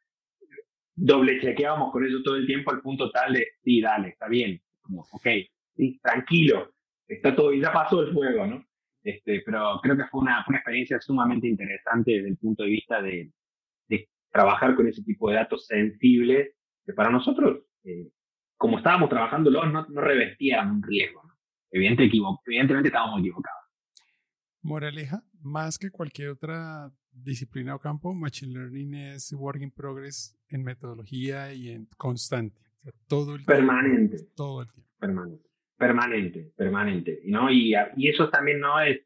doble chequeábamos con eso todo el tiempo al punto tal de, sí, dale, está bien, como, ok, sí, tranquilo, está todo, y ya pasó el fuego, ¿no? Este, pero creo que fue una, una experiencia sumamente interesante desde el punto de vista de, de trabajar con ese tipo de datos sensibles que para nosotros, eh, como estábamos trabajando no, no revestían un riesgo. Evidente, evidentemente estábamos equivocados. Moraleja, más que cualquier otra disciplina o campo, Machine Learning es work in progress en metodología y en constante. todo el permanente. Tiempo, todo el tiempo. Permanente. Permanente, permanente. ¿no? Y, y eso también no es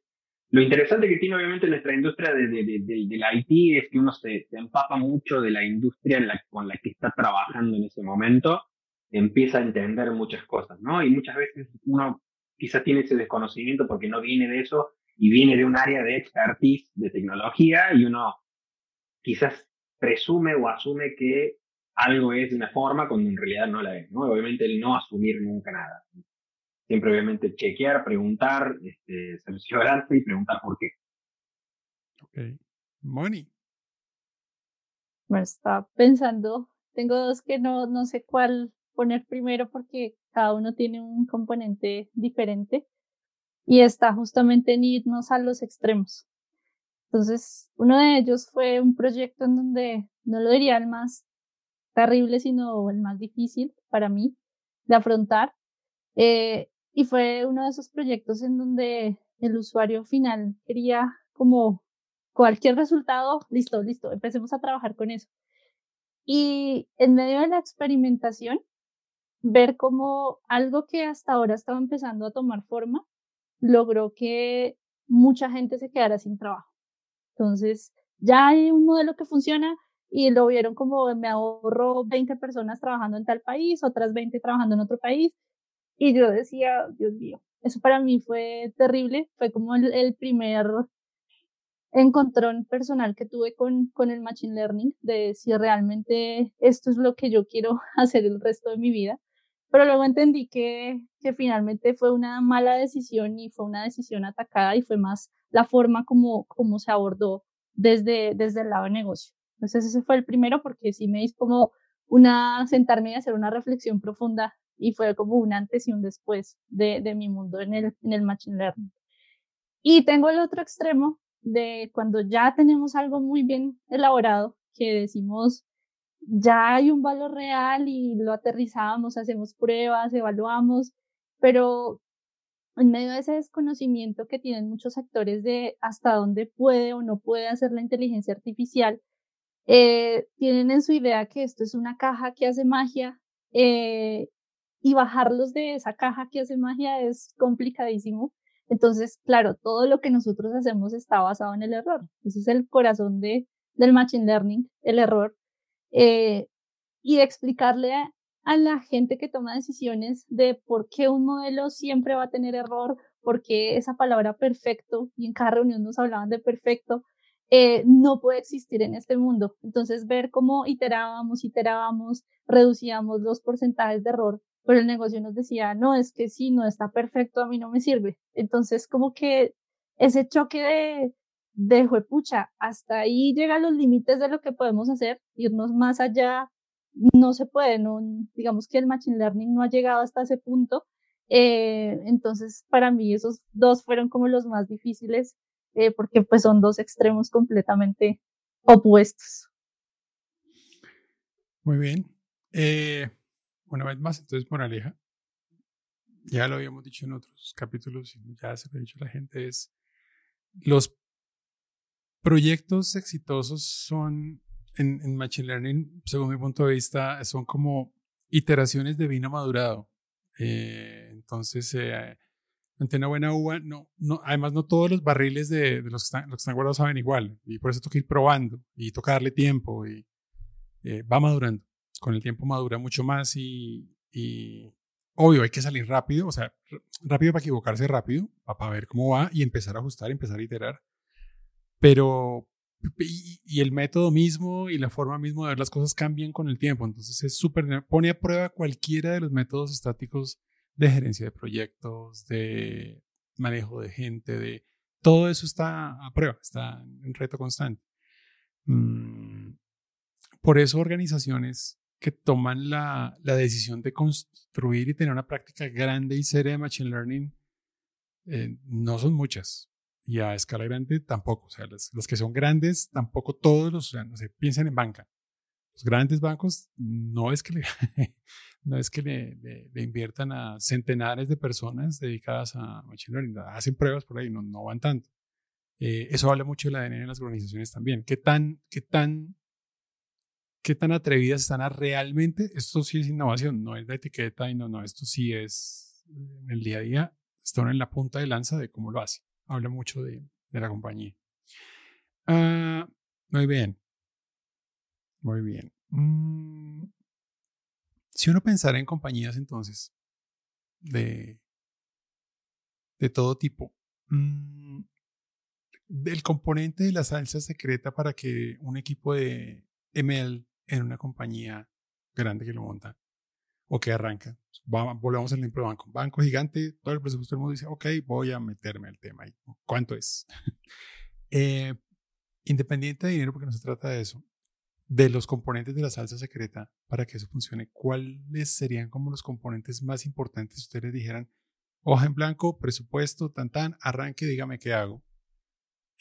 lo interesante que tiene obviamente nuestra industria de, de, de, la IT es que uno se, se, empapa mucho de la industria en la, con la que está trabajando en ese momento, empieza a entender muchas cosas, ¿no? Y muchas veces uno quizás tiene ese desconocimiento porque no viene de eso y viene de un área de expertise de tecnología y uno quizás presume o asume que algo es de una forma cuando en realidad no la es, ¿no? Obviamente el no asumir nunca nada siempre obviamente chequear, preguntar, este, cerciorarse y preguntar por qué. Ok. Moni. Bueno, estaba pensando, tengo dos que no, no sé cuál poner primero porque cada uno tiene un componente diferente y está justamente en irnos a los extremos. Entonces, uno de ellos fue un proyecto en donde no lo diría el más terrible, sino el más difícil para mí de afrontar. Eh, y fue uno de esos proyectos en donde el usuario final quería como cualquier resultado, listo, listo, empecemos a trabajar con eso. Y en medio de la experimentación, ver cómo algo que hasta ahora estaba empezando a tomar forma, logró que mucha gente se quedara sin trabajo. Entonces, ya hay un modelo que funciona y lo vieron como me ahorró 20 personas trabajando en tal país, otras 20 trabajando en otro país, y yo decía, Dios mío, eso para mí fue terrible, fue como el, primer encontrón personal que tuve con, con el Machine Learning, de si realmente esto es lo que yo quiero hacer el resto de mi vida. Pero luego entendí que, que finalmente fue una mala decisión y fue una decisión atacada y fue más la forma como, como se abordó desde, desde el lado de negocio. Entonces ese fue el primero porque sí me hizo como una, sentarme y hacer una reflexión profunda y fue como un antes y un después de, de mi mundo en el, en el Machine Learning. Y tengo el otro extremo de cuando ya tenemos algo muy bien elaborado, que decimos, ya hay un valor real y lo aterrizamos, hacemos pruebas, evaluamos, pero en medio de ese desconocimiento que tienen muchos actores de hasta dónde puede o no puede hacer la inteligencia artificial, eh, tienen en su idea que esto es una caja que hace magia eh, y bajarlos de esa caja que hace magia es complicadísimo. Entonces, claro, todo lo que nosotros hacemos está basado en el error. Ese es el corazón de, del Machine Learning, el error. Eh, y explicarle a, la gente que toma decisiones de por qué un modelo siempre va a tener error, por qué esa palabra perfecto, y en cada reunión nos hablaban de perfecto, eh, no puede existir en este mundo. Entonces, ver cómo iterábamos, iterábamos, reducíamos los porcentajes de error, pero el negocio nos decía, no, es que si no está perfecto, a mí no me sirve. Entonces, como que ese choque de, de juepucha, hasta ahí llegan los límites de lo que podemos hacer, irnos más allá, no se puede, no, digamos que el Machine Learning no ha llegado hasta ese punto. Eh, entonces, para mí esos dos fueron como los más difíciles eh, porque pues son dos extremos completamente opuestos. Muy bien. Eh, una vez más, entonces, moraleja, ya lo habíamos dicho en otros capítulos y ya se lo ha dicho la gente, es los proyectos exitosos son en, en Machine Learning, según mi punto de vista, son como iteraciones de vino madurado. Eh, entonces, eh, ante una buena uva, no, no, además no todos los barriles de, de los, que están, los que están guardados saben igual, y por eso toca ir probando y toca darle tiempo y eh, va madurando. Con el tiempo madura mucho más y, y, obvio hay que salir rápido, o sea, rápido para equivocarse rápido, para, ver cómo va y empezar a ajustar, empezar a iterar. Pero, y, y, el método mismo y la forma mismo de ver las cosas cambian con el tiempo, entonces es súper, pone a prueba cualquiera de los métodos estáticos de gerencia de proyectos, de manejo de gente, de todo eso está a prueba, está en reto constante. Mm, por eso organizaciones que toman la, la, decisión de construir y tener una práctica grande y seria de Machine Learning eh, no son muchas. Y a escala grande tampoco. O sea, las, que son grandes, tampoco todos los, o sea, no sé, piensen en banca. Los grandes bancos no es que le, no es que le, le, inviertan a centenares de personas dedicadas a Machine Learning, hacen pruebas por ahí, no, no van tanto. Eh, eso habla mucho de la ADN en las organizaciones también. ¿Qué tan, qué tan, qué tan atrevidas están a realmente? Esto sí es innovación, no es la etiqueta y no, no, esto sí es en el día a día, están en la punta de lanza de cómo lo hace. Habla mucho de, de la compañía. Uh, muy bien. Muy bien. Mm, si uno pensara en compañías entonces de, de todo tipo, mmm, el componente de la salsa secreta para que un equipo de ML en una compañía grande que lo monta o que arranca, volvemos al ejemplo de banco, banco gigante, todo el presupuesto del mundo dice, ok, voy a meterme al tema. ¿Cuánto es? eh, independiente de dinero, porque no se trata de eso, de los componentes de la salsa secreta para que eso funcione, ¿cuáles serían como los componentes más importantes si ustedes dijeran, hoja en blanco, presupuesto, tan tan, arranque, dígame qué hago?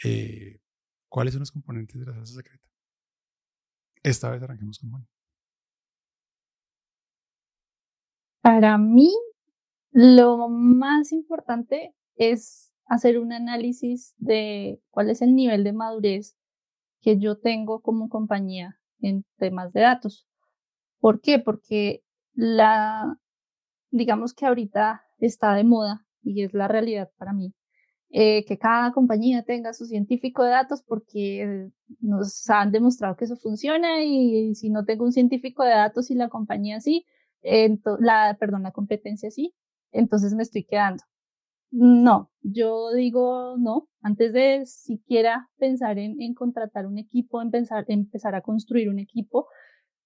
Eh, ¿Cuáles son los componentes de la salsa secreta? Esta vez arranquemos con Juan. Para mí, lo más importante es hacer un análisis de cuál es el nivel de madurez que yo tengo como compañía en temas de datos. ¿Por qué? Porque la, digamos que ahorita está de moda y es la realidad para mí, eh, que cada compañía tenga su científico de datos porque nos han demostrado que eso funciona y si no tengo un científico de datos y la compañía sí, la, perdón, la competencia sí, entonces me estoy quedando. No, yo digo no, antes de siquiera pensar en, contratar un equipo, en pensar, empezar a construir un equipo,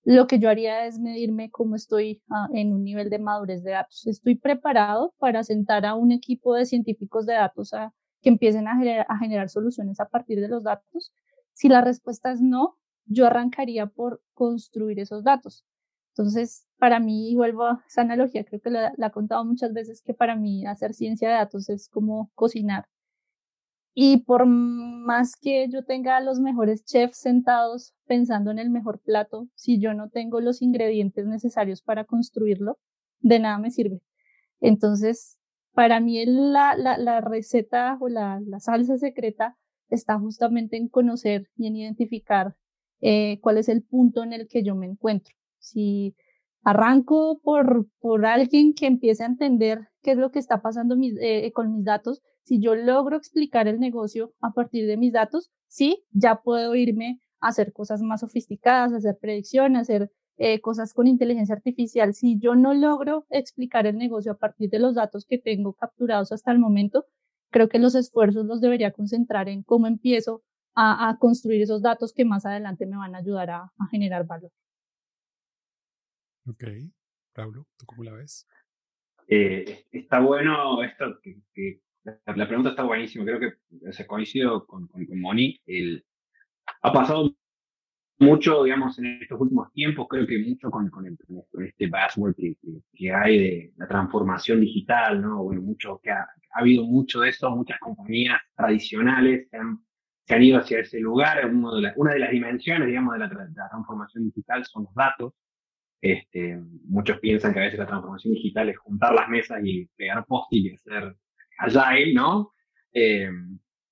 lo que yo haría es medirme cómo estoy ah, en un nivel de madurez de datos. ¿Estoy preparado para sentar a un equipo de científicos de datos a, que empiecen a generar, a generar soluciones a partir de los datos? Si la respuesta es no, yo arrancaría por construir esos datos. Entonces, para mí, vuelvo a esa analogía, creo que la, la he contado muchas veces, que para mí hacer ciencia de datos es como cocinar. Y por más que yo tenga los mejores chefs sentados pensando en el mejor plato, si yo no tengo los ingredientes necesarios para construirlo, de nada me sirve. Entonces, para mí la, la, la receta o la, la, salsa secreta está justamente en conocer y en identificar eh, cuál es el punto en el que yo me encuentro. Si arranco por, por alguien que empiece a entender qué es lo que está pasando eh, con mis datos, si yo logro explicar el negocio a partir de mis datos, sí, ya puedo irme a hacer cosas más sofisticadas, hacer predicciones, hacer eh, cosas con inteligencia artificial, si yo no logro explicar el negocio a partir de los datos que tengo capturados hasta el momento, creo que los esfuerzos los debería concentrar en cómo empiezo a, construir esos datos que más adelante me van a ayudar a, generar valor. Ok, Pablo, ¿tú cómo la ves? Eh, está bueno esto, que, la, pregunta está buenísima, creo que se coincido con, con, con Moni, el, ha pasado mucho, digamos, en estos últimos tiempos, creo que mucho con, con, este buzzword que, que, hay de la transformación digital, ¿no? Bueno, mucho, que ha, habido mucho de eso, muchas compañías tradicionales se han, se han ido hacia ese lugar. De una de las dimensiones, digamos, de la, transformación digital son los datos. Este, muchos piensan que a veces la transformación digital es juntar las mesas y pegar post y hacer agile, ¿no? Eh,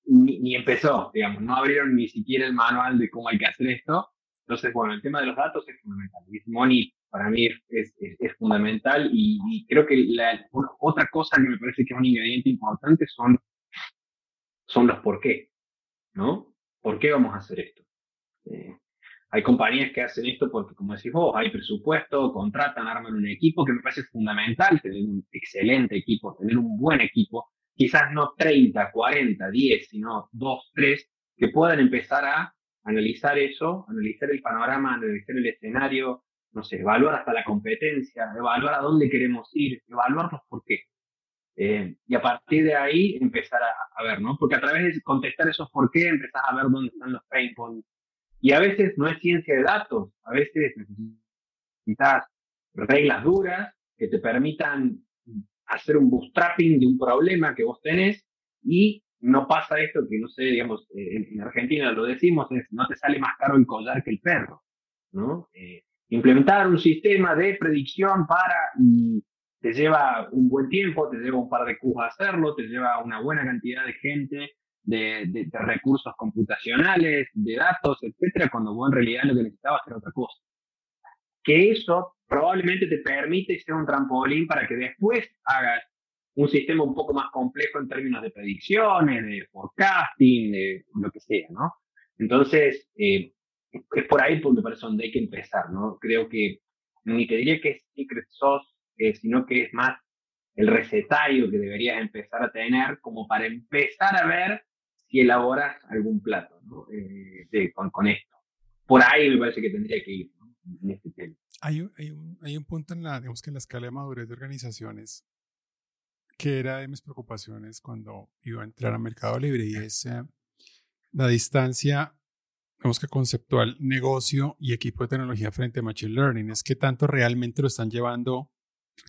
ni, empezó, digamos, no abrieron ni siquiera el manual de cómo hay que hacer esto. Entonces, bueno, el tema de los datos es fundamental. Money para mí es, es, fundamental y, creo que la, otra cosa que me parece que es un ingrediente importante son, son los por qué, ¿no? ¿Por qué vamos a hacer esto? Eh, hay compañías que hacen esto porque, como decís vos, hay presupuesto, contratan, arman un equipo, que me parece fundamental tener un excelente equipo, tener un buen equipo, quizás no 30, 40, 10, sino 2, 3, que puedan empezar a analizar eso, analizar el panorama, analizar el escenario, no sé, evaluar hasta la competencia, evaluar a dónde queremos ir, evaluar los por qué. Eh, y a partir de ahí empezar a, ver, ¿no? Porque a través de contestar esos por qué empezás a ver dónde están los pain points. Y a veces no es ciencia de datos, a veces necesitas reglas duras que te permitan hacer un bootstrapping de un problema que vos tenés y no pasa esto que, no sé, digamos, eh, en, Argentina lo decimos, es no te sale más caro el que el perro, ¿no? Eh, implementar un sistema de predicción para, y te lleva un buen tiempo, te lleva un par de cubos hacerlo, te lleva una buena cantidad de gente, de, de, recursos computacionales, de datos, etcétera, cuando vos en realidad lo que necesitabas era otra cosa. Que eso probablemente te permite ser un trampolín para que después hagas un sistema un poco más complejo en términos de predicciones, de forecasting, de lo que sea, ¿no? Entonces, eh, es por ahí por me donde hay que empezar, ¿no? Creo que ni te diría que es secret sauce, eh, sino que es más el recetario que deberías empezar a tener como para empezar a ver si elaboras algún plato ¿no? Eh, con, con, esto. Por ahí me parece que tendría que ir ¿no? en este tema. Hay un, hay, un, hay un punto en la, digamos que en la escala de madurez de organizaciones que era de mis preocupaciones cuando iba a entrar a Mercado Libre y es eh, la distancia, digamos que conceptual, negocio y equipo de tecnología frente a Machine Learning. Es que tanto realmente lo están llevando,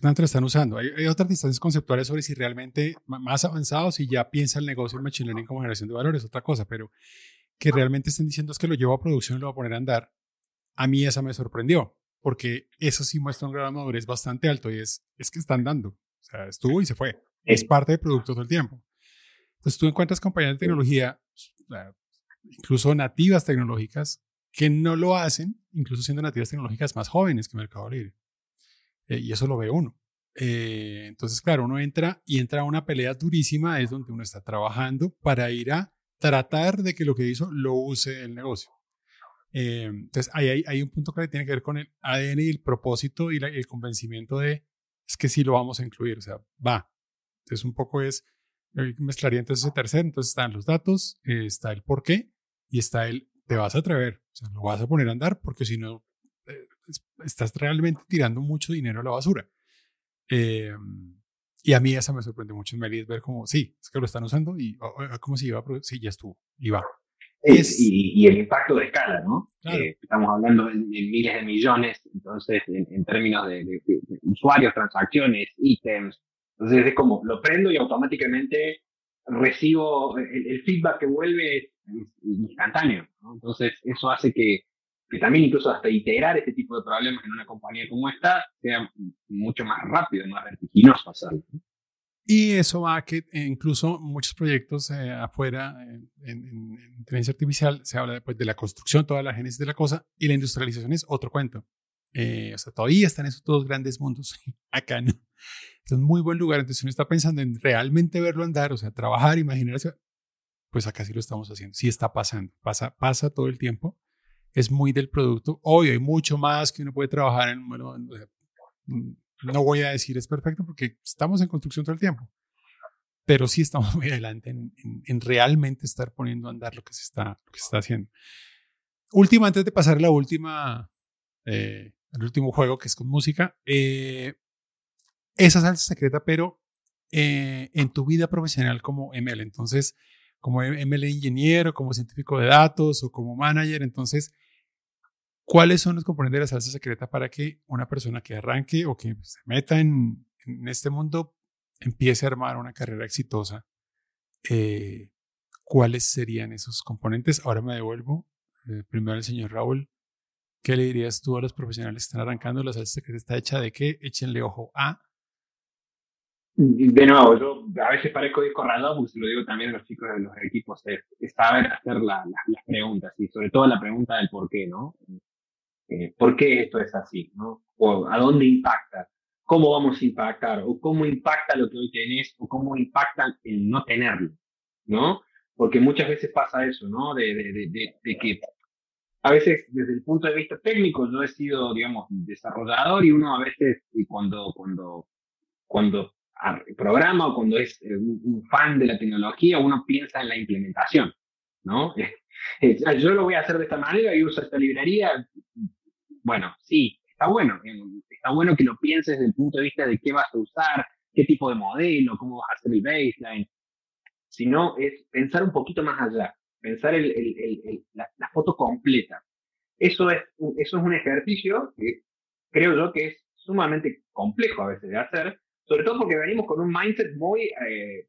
tanto lo están usando. Hay, otras distancias conceptuales sobre si realmente más avanzados, si ya piensa el negocio en Machine Learning como generación de valores, otra cosa, pero que realmente estén diciendo es que lo llevo a producción y lo voy a poner a andar. A mí esa me sorprendió, porque eso sí muestra un grado de madurez bastante alto y es, es que están dando. O sea, estuvo y se fue. Es parte del producto todo el tiempo. Entonces tú encuentras compañías de tecnología, incluso nativas tecnológicas, que no lo hacen, incluso siendo nativas tecnológicas más jóvenes que Mercado Libre. Eh, y eso lo ve uno. Eh, entonces, claro, uno entra y entra a una pelea durísima, es donde uno está trabajando para ir a tratar de que lo que hizo lo use el negocio. Eh, entonces, ahí hay, un punto que tiene que ver con el ADN y el propósito y el convencimiento de es que sí lo vamos a incluir, o sea, va. Entonces, un poco es, mezclaría entonces ese tercer, entonces están los datos, está el por qué y está el te vas a atrever, o sea, lo vas a poner a andar porque si no, estás realmente tirando mucho dinero a la basura. Eh, y a mí esa me sorprende mucho en Meli, es ver cómo, sí, es que lo están usando y oh, oh, cómo se iba a sí, ya estuvo, y va. Y, el impacto de escala, ¿no? estamos hablando de, miles de millones, entonces, en, términos de, usuarios, transacciones, ítems. Entonces, es como lo prendo y automáticamente recibo el, feedback que vuelve instantáneo. ¿no? Entonces, eso hace que, que también, incluso hasta integrar este tipo de problemas en una compañía como esta, sea mucho más rápido, más vertiginoso hacerlo. Y eso va a que eh, incluso muchos proyectos eh, afuera en, en, inteligencia artificial se habla después de la construcción, toda la génesis de la cosa, y la industrialización es otro cuento. Eh, o sea, todavía están esos dos grandes mundos. Acá no. Es un muy buen lugar. Entonces, uno está pensando en realmente verlo andar, o sea, trabajar, imaginarse, pues acá sí lo estamos haciendo. Sí está pasando. Pasa, pasa todo el tiempo. Es muy del producto. Hoy hay mucho más que uno puede trabajar en, bueno, no voy a decir es perfecto porque estamos en construcción todo el tiempo, pero sí estamos muy adelante en, realmente estar poniendo a andar lo que se está, lo que está haciendo. Última, antes de pasar la última, eh, el último juego que es con música, eh, esa salsa secreta, pero eh, en tu vida profesional como ML. Entonces, como ML ingeniero, como científico de datos o como manager, entonces, ¿cuáles son los componentes de la salsa secreta para que una persona que arranque o que se meta en, este mundo empiece a armar una carrera exitosa? Eh, ¿Cuáles serían esos componentes? Ahora me devuelvo eh, primero al señor Raúl. ¿Qué le dirías tú a los profesionales que están arrancando? La salsa secreta está hecha de qué? Échenle ojo a de nuevo, yo a veces parezco disco rayado porque se lo digo también a los chicos de los equipos, es, saber hacer las preguntas y sobre todo la pregunta del por qué, ¿no? Eh, ¿Por qué esto es así, ¿no? O a dónde impacta, cómo vamos a impactar, o cómo impacta lo que hoy tenés, o cómo impacta el no tenerlo, ¿no? Porque muchas veces pasa eso, ¿no? De, de, de, de que a veces desde el punto de vista técnico yo he sido, digamos, desarrollador y uno a veces cuando, cuando, cuando programa o cuando es eh, un fan de la tecnología, uno piensa en la implementación, ¿no? Yo lo voy a hacer de esta manera y uso esta librería. Bueno, sí, está bueno. Está bueno que lo pienses desde el punto de vista de qué vas a usar, qué tipo de modelo, cómo vas a hacer el baseline. Sino es pensar un poquito más allá, pensar el, el, la, la, foto completa. Eso es, eso es un ejercicio que creo yo que es sumamente complejo a veces de hacer, sobre todo porque venimos con un mindset muy eh,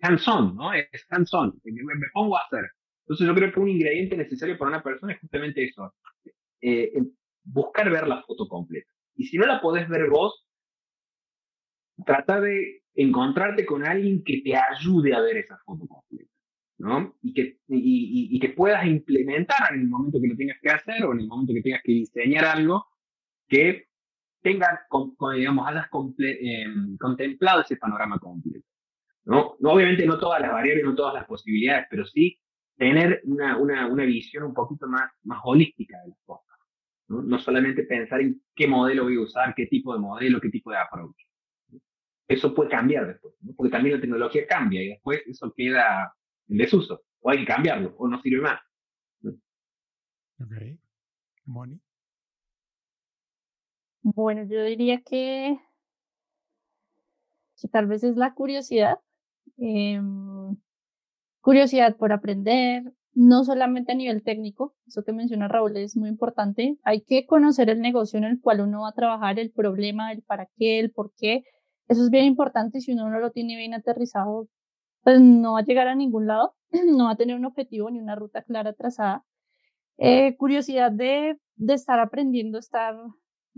hands-on, ¿no? Es hands-on, me, pongo a hacer. Entonces yo creo que un ingrediente necesario para una persona es justamente eso, eh, buscar ver la foto completa. Y si no la podés ver vos, trata de encontrarte con alguien que te ayude a ver esa foto completa, ¿no? Y que, y, y que puedas implementar en el momento que lo tengas que hacer o en el momento que tengas que diseñar algo que tengas, digamos, hayas em, contemplado ese panorama completo. Obviamente no todas las variables, no todas las posibilidades, pero sí tener una, una, una visión un poquito más, más holística de las cosas. ¿no? ¿no? solamente pensar en qué modelo voy a usar, qué tipo de modelo, qué tipo de approach. Eso puede cambiar después, ¿no? porque también la tecnología cambia y después eso queda en desuso, o hay que cambiarlo, o no sirve más. Ok. Moni. Bueno, yo diría que, que tal vez es la curiosidad. Em, curiosidad por aprender, no solamente a nivel técnico, eso que menciona Raúl es muy importante. Hay que conocer el negocio en el cual uno va a trabajar, el problema, el para qué, el por qué. Eso es bien importante. Si uno no lo tiene bien aterrizado, pues no va a llegar a ningún lado, no va a tener un objetivo ni una ruta clara trazada. Eh, curiosidad de, de estar aprendiendo, estar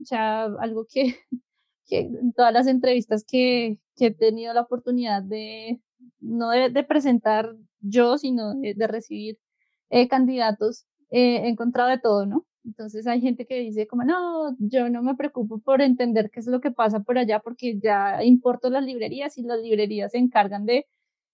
o sea, algo que, que en todas las entrevistas que, que he tenido la oportunidad de, no de, presentar yo, sino de, recibir eh, candidatos, eh, he encontrado de todo, ¿no? Entonces hay gente que dice como, no, yo no me preocupo por entender qué es lo que pasa por allá porque ya importo las librerías y las librerías se encargan de,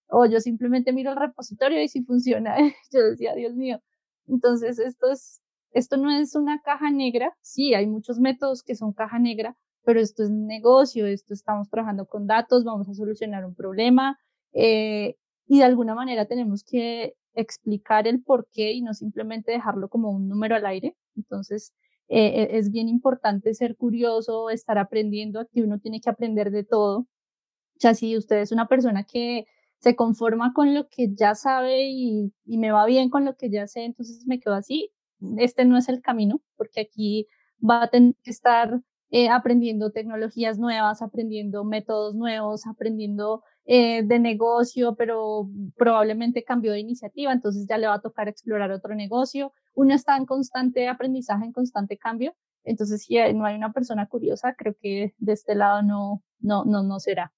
o yo simplemente miro el repositorio y si funciona, yo decía, Dios mío. Entonces esto es, esto no es una caja negra, sí, hay muchos métodos que son caja negra, pero esto es negocio, esto estamos trabajando con datos, vamos a solucionar un problema eh, y de alguna manera tenemos que explicar el por qué y no simplemente dejarlo como un número al aire. Entonces, eh, e, es bien importante ser curioso, estar aprendiendo, aquí uno tiene que aprender de todo. O sea, si usted es una persona que se conforma con lo que ya sabe y, y me va bien con lo que ya sé, entonces me quedo así, este no es el camino, porque aquí va a tener que estar eh, aprendiendo tecnologías nuevas, aprendiendo métodos nuevos, aprendiendo eh, de negocio, pero probablemente cambió de iniciativa, entonces ya le va a tocar explorar otro negocio. Uno está en constante aprendizaje, en constante cambio, entonces si no hay una persona curiosa, creo que de este lado no, no, no, no será.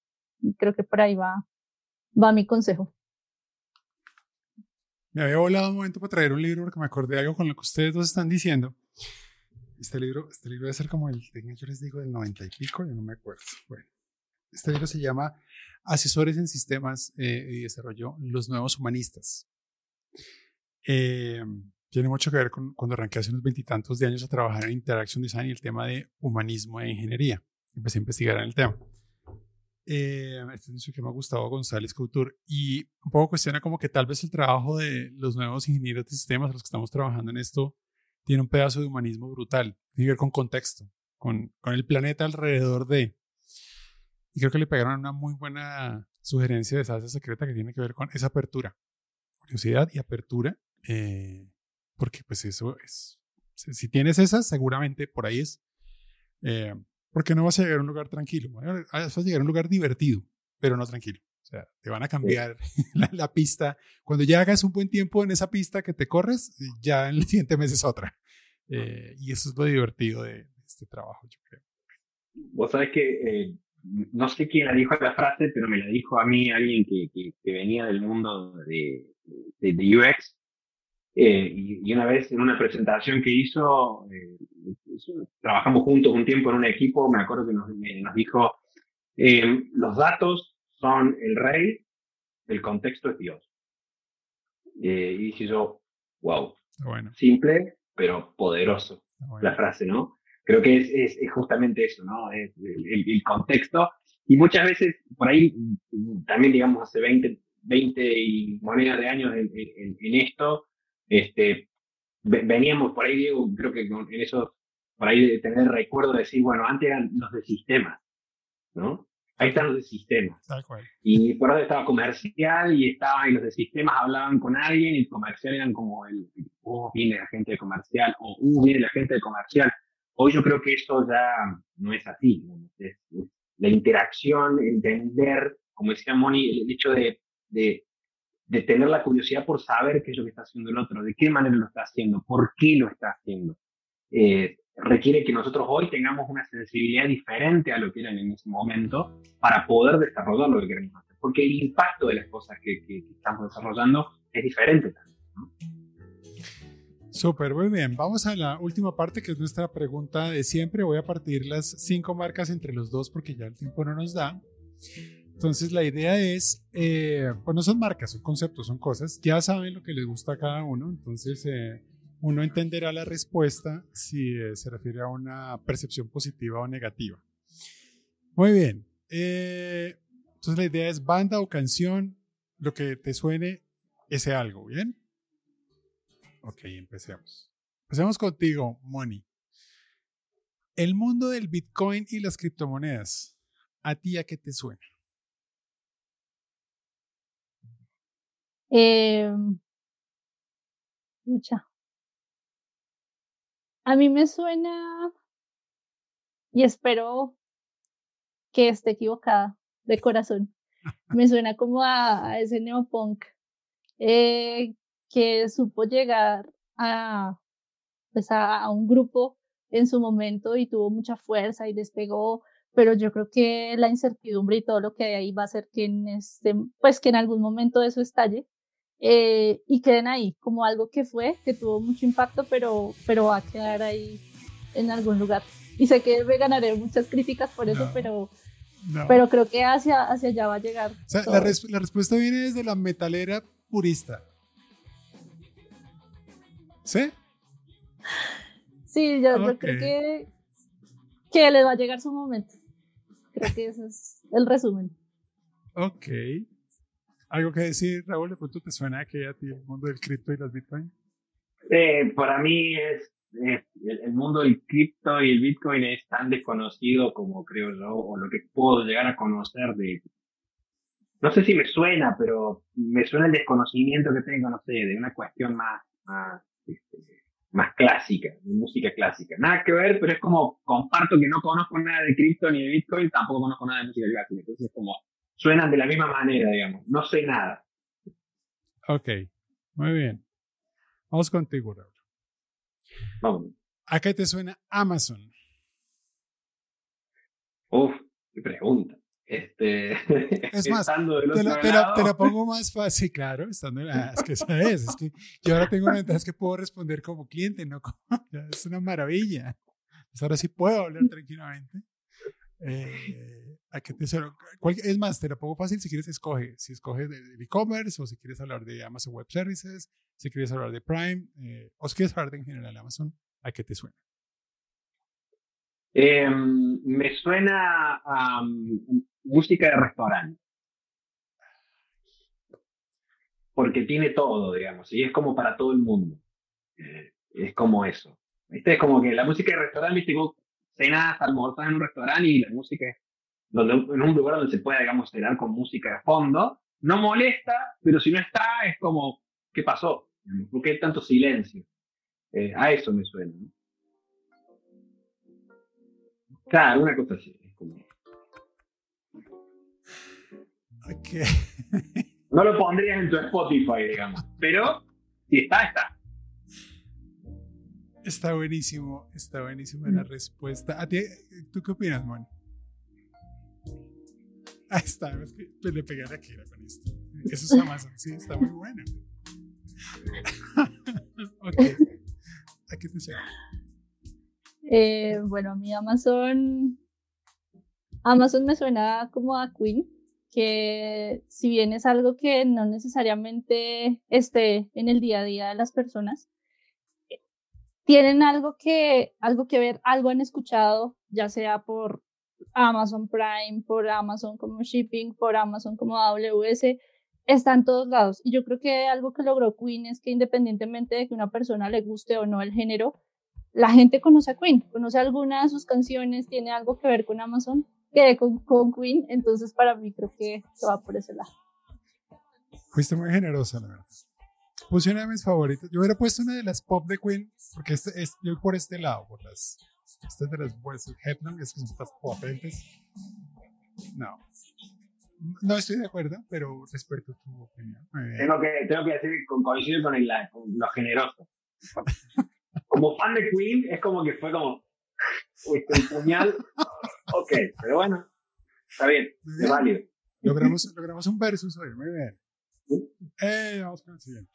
Creo que por ahí va, va mi consejo. Me había volado un momento para traer un libro porque me acordé de algo con lo que ustedes dos están diciendo. Este libro, este libro debe ser como el, yo les digo, del noventa y pico, yo no me acuerdo. Bueno, este libro se llama Asesores en Sistemas eh, y Desarrollo, los nuevos humanistas. Eh, tiene mucho que ver con cuando arranqué hace unos veintitantos de años a trabajar en Interaction Design y el tema de humanismo e ingeniería. Empecé a investigar en el tema. Eh, este es que me ha gustado González Couture y un poco cuestiona como que tal vez el trabajo de los nuevos ingenieros de sistemas, los que estamos trabajando en esto, tiene un pedazo de humanismo brutal. Tiene que ver con contexto, con, con el planeta alrededor de. Y creo que le pegaron una muy buena sugerencia de salsa secreta que tiene que ver con esa apertura, curiosidad y apertura eh, porque pues eso es, si tienes esas, seguramente por ahí es, eh, porque no vas a llegar a un lugar tranquilo, vas a llegar a un lugar divertido, pero no tranquilo. O sea, te van a cambiar la, pista. Cuando ya hagas un buen tiempo en esa pista que te corres, ya en el siguiente mes es otra. Eh, y eso es lo divertido de, este trabajo, yo creo. Vos sabés que eh, no sé quién la dijo la frase, pero me la dijo a mí alguien que, que, venía del mundo de, de, de UX eh, y, una vez en una presentación que hizo, eh, trabajamos juntos un tiempo en un equipo, me acuerdo que nos, nos dijo, eh, los datos son el rey, el contexto es Dios. y dije yo, wow, bueno. simple, pero poderoso la frase, ¿no? Creo que es, es, justamente eso, ¿no? Es el, contexto. Y muchas veces, por ahí, también digamos, hace 20, 20 y monedas de años en, en, en esto, este, veníamos por ahí, Diego, creo que en eso, por ahí de tener recuerdo de decir, bueno, antes eran los de sistemas, ¿no? Ahí están los de sistemas. Y por ahí estaba comercial y estaba, y los de sistemas hablaban con alguien y comercial eran como el, oh, viene la gente de comercial, o uh, viene la gente de comercial. Hoy yo creo que eso ya no es así. la interacción, entender, como decía Moni, el hecho de, de de tener la curiosidad por saber qué es lo que está haciendo el otro, de qué manera lo está haciendo, por qué lo está haciendo. Eh, requiere que nosotros hoy tengamos una sensibilidad diferente a lo que era en ese momento para poder desarrollar lo que queremos hacer. Porque el impacto de las cosas que, estamos desarrollando es diferente también. ¿no? Súper, muy bien. Vamos a la última parte que es nuestra pregunta de siempre. Voy a partir las cinco marcas entre los dos porque ya el tiempo no nos da. Entonces la idea es, eh, pues no son marcas, son conceptos, son cosas, ya saben lo que les gusta a cada uno, entonces eh, uno entenderá la respuesta si eh, se refiere a una percepción positiva o negativa. Muy bien, entonces la idea es banda o canción, lo que te suene ese algo, ¿bien? Ok, empecemos. Empecemos contigo, Moni. El mundo del Bitcoin y las criptomonedas, ¿a ti a qué te suena? Eh, A mí me suena, y espero que esté equivocada de corazón, me suena como a, ese neopunk eh, que supo llegar a, pues a, a un grupo en su momento y tuvo mucha fuerza y despegó pero yo creo que la incertidumbre y todo lo que hay ahí va a hacer que en este, pues que en algún momento eso estalle eh, y queden ahí como algo que fue, que tuvo mucho impacto, pero, pero va a quedar ahí en algún lugar. Y sé que me ganaré muchas críticas por eso, pero, pero creo que hacia, hacia allá va a llegar. la, la, respuesta viene desde la metalera purista. ¿Sí? Sí, yo, creo que, que les va a llegar su momento. Creo que ese es el resumen. Ok. ¿Algo que decir, Raúl? ¿De pronto te suena que a ti el mundo del cripto y las bitcoin? Eh, para mí es, el, mundo del cripto y el bitcoin es tan desconocido como creo yo, o lo que puedo llegar a conocer de... No sé si me suena, pero me suena el desconocimiento que tengo, no sé, de una cuestión más, más, este, más clásica, de música clásica. Nada que ver, pero es como comparto que no conozco nada de cripto ni de bitcoin, tampoco conozco nada de música clásica. Entonces es como suenan de la misma manera, digamos. No sé nada. Ok, muy bien. Vamos contigo, Raúl. Vamos. ¿A qué te suena Amazon? Uf, qué pregunta. Este, es más, te, la, te, pongo más fácil, claro, estando en la, es que sabes, es que yo ahora tengo una ventaja es que puedo responder como cliente, no como, es una maravilla. Pues ahora sí puedo hablar tranquilamente. Eh, ¿A te suena? Es más, te lo pongo fácil si quieres escoge. Si escoges de e-commerce o si quieres hablar de Amazon Web Services, si quieres hablar de Prime eh, o si quieres hablar de en general Amazon, ¿a qué te suena? Em, me suena a mm, música de restaurante. Porque tiene todo, digamos, y es como para todo el mundo. Eh, es como eso. ¿Viste? Es como que la música de restaurante, viste, cenas, almorzas en un restaurante y la música, donde, en un lugar donde se puede, digamos, cenar con música de fondo, no molesta, pero si no está, es como, ¿qué pasó? ¿Por qué hay tanto silencio? Eh, a eso me suena. ¿no? Claro, una cosa así. Es como... Okay. no lo pondrías en tu Spotify, digamos, pero si está, está. Está buenísimo, está buenísima la respuesta. ¿A ti, ¿Tú qué opinas, man? Ahí está, es que pues, le pegué a la quera con esto. Eso es Amazon, sí, está muy bueno. ok. ¿A qué te suena? Eh, bueno, a mí Amazon. Amazon me suena como a Queen, que si bien es algo que no necesariamente esté en el día a día de las personas, tienen algo que, algo que ver, algo han escuchado, ya sea por Amazon Prime, por Amazon como shipping, por Amazon como AWS, está en todos lados. Y yo creo que algo que logró Queen es que independientemente de que una persona le guste o no el género, la gente conoce a Queen, conoce alguna de sus canciones, tiene algo que ver con Amazon, que con, con Queen, entonces para mí creo que se va por ese lado. Fuiste muy generosa, la verdad. Puse una de mis favoritas. Yo hubiera puesto una de las pop de Queen, porque este, es, yo por este lado, por las. Estas de las pues, Headland, es que son estas potentes. No. No estoy de acuerdo, pero respeto tu opinión. Tengo que, tengo que decir coincido con, el, con lo generoso. como fan de Queen, es como que fue como. Uy, el puñal. ok, pero bueno. Está bien, es válido. Logramos, logramos un versus hoy, muy bien. Eh, vamos con el siguiente.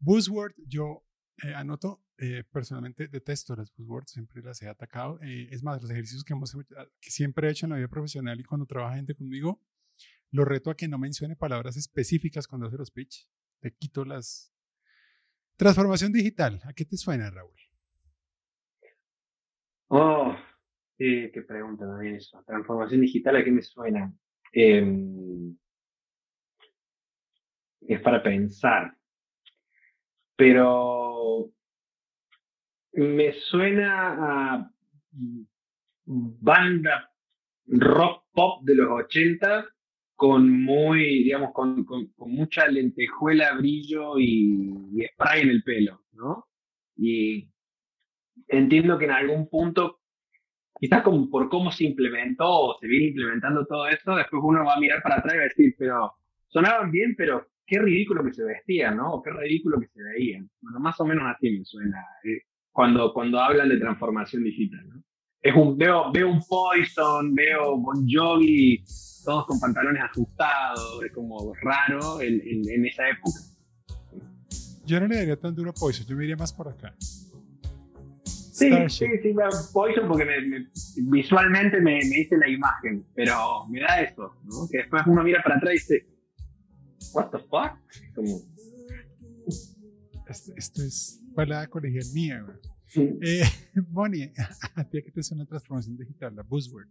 Buzzword, yo eh, anoto, eh, personalmente detesto las buzzwords, siempre las he atacado. Eh, es más, los ejercicios que, hemos, que siempre he hecho en la vida profesional y cuando trabaja gente conmigo, lo reto a que no mencione palabras específicas cuando hace los pitch. Te quito las... Transformación digital, ¿a qué te suena, Raúl? Oh, qué pregunta también eso. Transformación digital, ¿a qué me suena? Em, es para pensar pero me suena a banda rock pop de los 80 con muy, digamos, con, con, mucha lentejuela, brillo y, spray en el pelo, ¿no? Y entiendo que en algún punto, quizás como por cómo se implementó o se viene implementando todo esto, después uno va a mirar para atrás y va a decir, pero sonaban bien, pero qué ridículo que se vestían, ¿no? qué ridículo que se veían. Bueno, más o menos así me suena eh, cuando, cuando hablan de transformación digital, ¿no? Es un, veo, veo un Poison, veo Bon Jovi, todos con pantalones ajustados, es como raro en, en, esa época. Yo no le daría tan duro a Poison, yo me iría más por acá. Sí, sí, sí, Poison porque me, visualmente me, me dice la imagen, pero me da eso, ¿no? Que después uno mira para atrás y dice, what the fuck? Como... Esto, es palabra colegial mía, Eh, Bonnie, ¿a ti qué te suena transformación digital, la buzzword?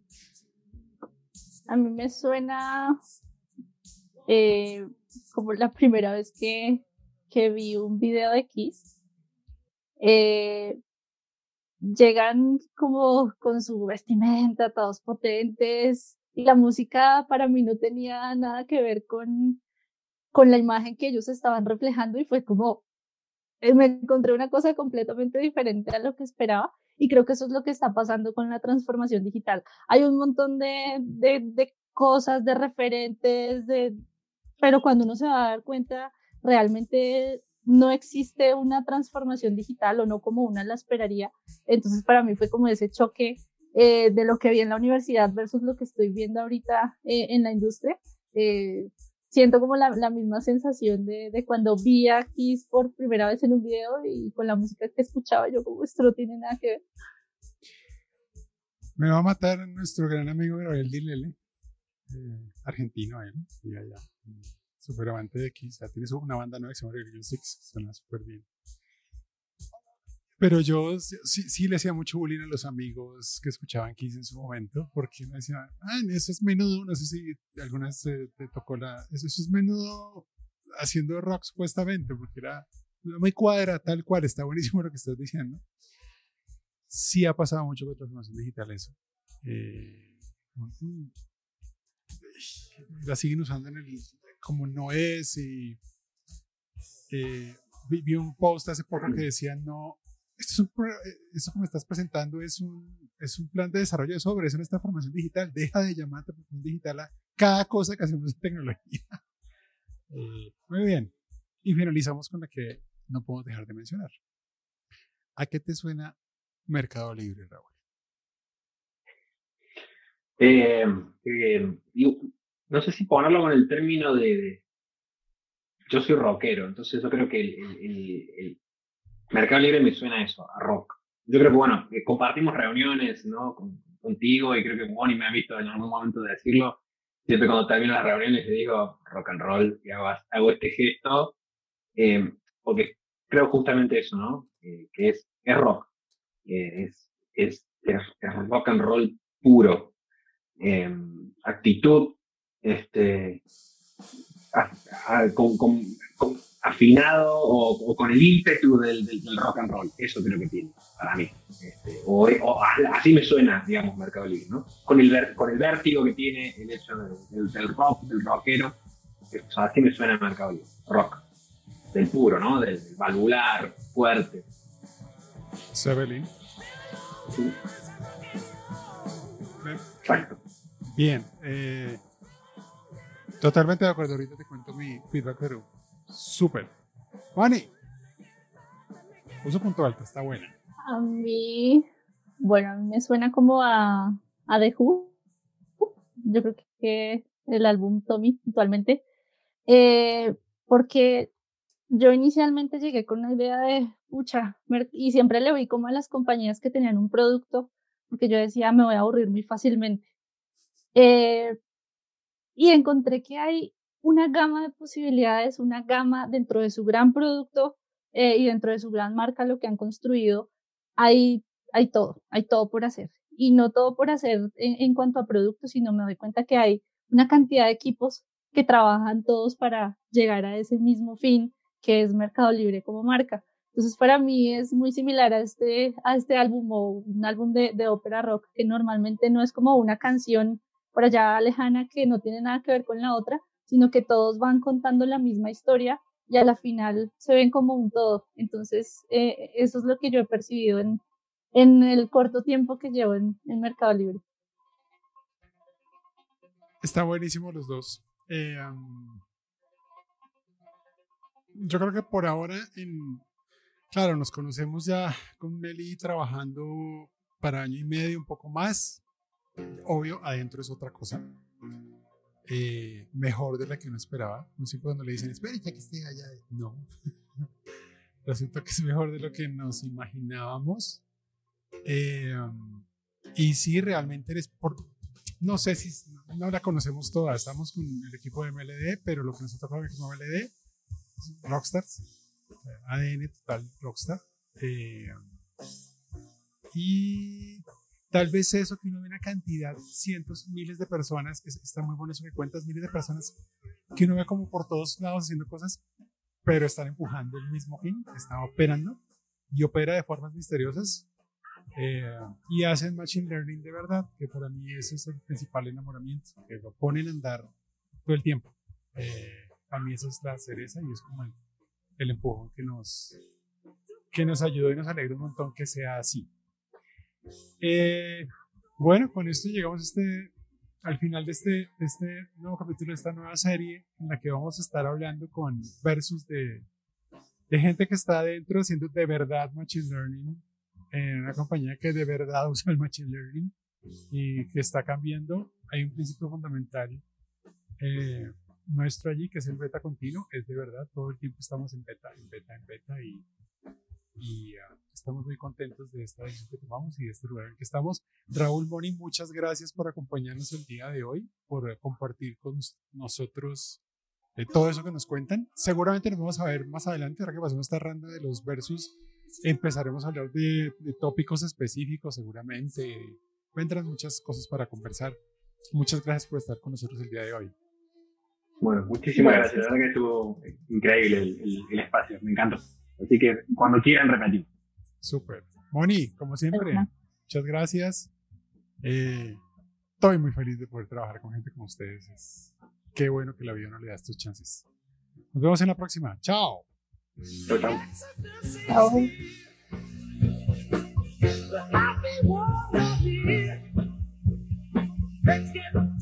A mí me suena eh, como la primera vez que, que vi un video de Kiss. Eh, llegan como con su vestimenta, todos potentes, y la música para mí no tenía nada que ver con, con la imagen que ellos estaban reflejando y fue como, eh, me encontré una cosa completamente diferente a lo que esperaba y creo que eso es lo que está pasando con la transformación digital. Hay un montón de, de, de cosas, de referentes, de, pero cuando uno se va a dar cuenta, realmente no existe una transformación digital o no como una la esperaría. Entonces para mí fue como ese choque eh, de lo que vi en la universidad versus lo que estoy viendo ahorita eh, en la industria. Eh, siento como la, la misma sensación de, de, cuando vi a Kiss por primera vez en un video y con la música que escuchaba, yo como esto no tiene nada que ver. Me va a matar nuestro gran amigo Gabriel Dilele, eh, argentino él, y allá, súper amante de Kiss. Ya tiene una banda nueva que se llama Religion Six, suena súper bien. Pero yo sí, sí, le hacía mucho bullying a los amigos que escuchaban Kiss en su momento, porque me decían, ah, eso es menudo, no sé si alguna vez te, tocó la, eso, es menudo haciendo rock supuestamente, porque era muy cuadra, tal cual, está buenísimo lo que estás diciendo. Sí ha pasado mucho con transformación digital eso. Eh, la siguen usando en el, como no es y eh, vi, un post hace poco que decía no esto, es esto que me estás presentando es un, es un plan de desarrollo de sobre eso en esta formación digital. Deja de llamar transformación digital a cada cosa que hacemos en tecnología. Eh, muy bien. Y finalizamos con la que no podemos dejar de mencionar. ¿A qué te suena Mercado Libre, Raúl? Eh, no sé si ponerlo con el término de, yo soy rockero, entonces yo creo que el, Mercado Libre me suena a eso, a rock. Yo creo que, bueno, compartimos reuniones, ¿no? contigo y creo que Bonnie me ha visto en algún momento de decirlo. Siempre cuando termino las reuniones le digo rock and roll y hago, este gesto, eh, porque creo justamente eso, ¿no? Eh, que es, rock, eh, es, rock and roll puro. actitud, este, con, con, afinado o, con el ímpetu del, del, rock and roll. Eso creo que tiene, para mí. Este, o, así me suena, digamos, Mercado Libre, ¿no? Con el, con el vértigo que tiene el hecho del, del rock, del rockero. así me suena Mercado Libre. Rock. Del puro, ¿no? Del, valvular, fuerte. Sebelin. Sí. Exacto. Bien. Eh, totalmente de acuerdo. Ahorita te cuento mi feedback, pero Súper. Juani. Puso punto alto, está buena. A mí, bueno, a mí me suena como a, a The Who. Yo creo que el álbum Tommy, puntualmente. Eh, porque yo inicialmente llegué con una idea de, pucha, y siempre le vi como a las compañías que tenían un producto, porque yo decía, me voy a aburrir muy fácilmente. Eh, y encontré que hay una gama de posibilidades, una gama dentro de su gran producto eh, y dentro de su gran marca, lo que han construido, hay, hay todo, hay todo por hacer. Y no todo por hacer en, cuanto a productos, sino me doy cuenta que hay una cantidad de equipos que trabajan todos para llegar a ese mismo fin, que es Mercado Libre como marca. Entonces, para mí es muy similar a este, a este álbum o un álbum de, de ópera rock, que normalmente no es como una canción por allá lejana que no tiene nada que ver con la otra, sino que todos van contando la misma historia y a la final se ven como un todo. Entonces, eh, eso es lo que yo he percibido en, en el corto tiempo que llevo en, en Mercado Libre. Está buenísimo los dos. Eh, yo creo que por ahora, en, claro, nos conocemos ya con Meli trabajando para año y medio, un poco más. Obvio, adentro es otra cosa. Eh, mejor de la que uno esperaba. No sé cuando le dicen, espera, ya que esté allá. No. Resulta que es mejor de lo que nos imaginábamos. Eh, y sí, realmente eres por. No sé si no la conocemos toda. Estamos con el equipo de MLD, pero lo que nos equipo de MLD, Rockstars, ADN total Rockstar. Eh, y Tal vez eso que uno ve una cantidad, cientos, miles de personas, que está muy bueno eso que cuentas, miles de personas que uno ve como por todos lados haciendo cosas, pero están empujando el mismo fin, está operando y opera de formas misteriosas eh, y hacen machine learning de verdad, que para mí ese es el principal enamoramiento, que lo ponen a andar todo el tiempo. Eh, a mí eso es la cereza y es como el, el empujón que nos, que nos ayudó y nos alegra un montón que sea así. Eh, bueno, con esto llegamos este, al final de este, este nuevo capítulo de esta nueva serie en la que vamos a estar hablando con versus de, de gente que está adentro haciendo de verdad Machine Learning en una compañía que de verdad usa el Machine Learning y que está cambiando. Hay un principio fundamental eh, nuestro allí que es el beta continuo. Es de verdad, todo el tiempo estamos en beta, en beta, en beta y y ah, estamos muy contentos de esta decisión que tomamos y de este lugar en el que estamos. Raúl Moni, muchas gracias por acompañarnos el día de hoy, por eh, compartir con nosotros eh, todo eso que nos cuentan. Seguramente nos vamos a ver más adelante, ahora que pasamos esta ronda de los versus, empezaremos a hablar de, de tópicos específicos seguramente. Vendrán muchas cosas para conversar. Muchas gracias por estar con nosotros el día de hoy. Bueno, muchísimas gracias. La verdad que estuvo increíble el, el, espacio, me encantó. Así que cuando quieran repetir. Súper. Moni, como siempre, muchas gracias. Eh, estoy muy feliz de poder trabajar con gente como ustedes. qué bueno que la vida no le da estos chances. Nos vemos en la próxima. Chao. Chao, chao. chao. Let's get.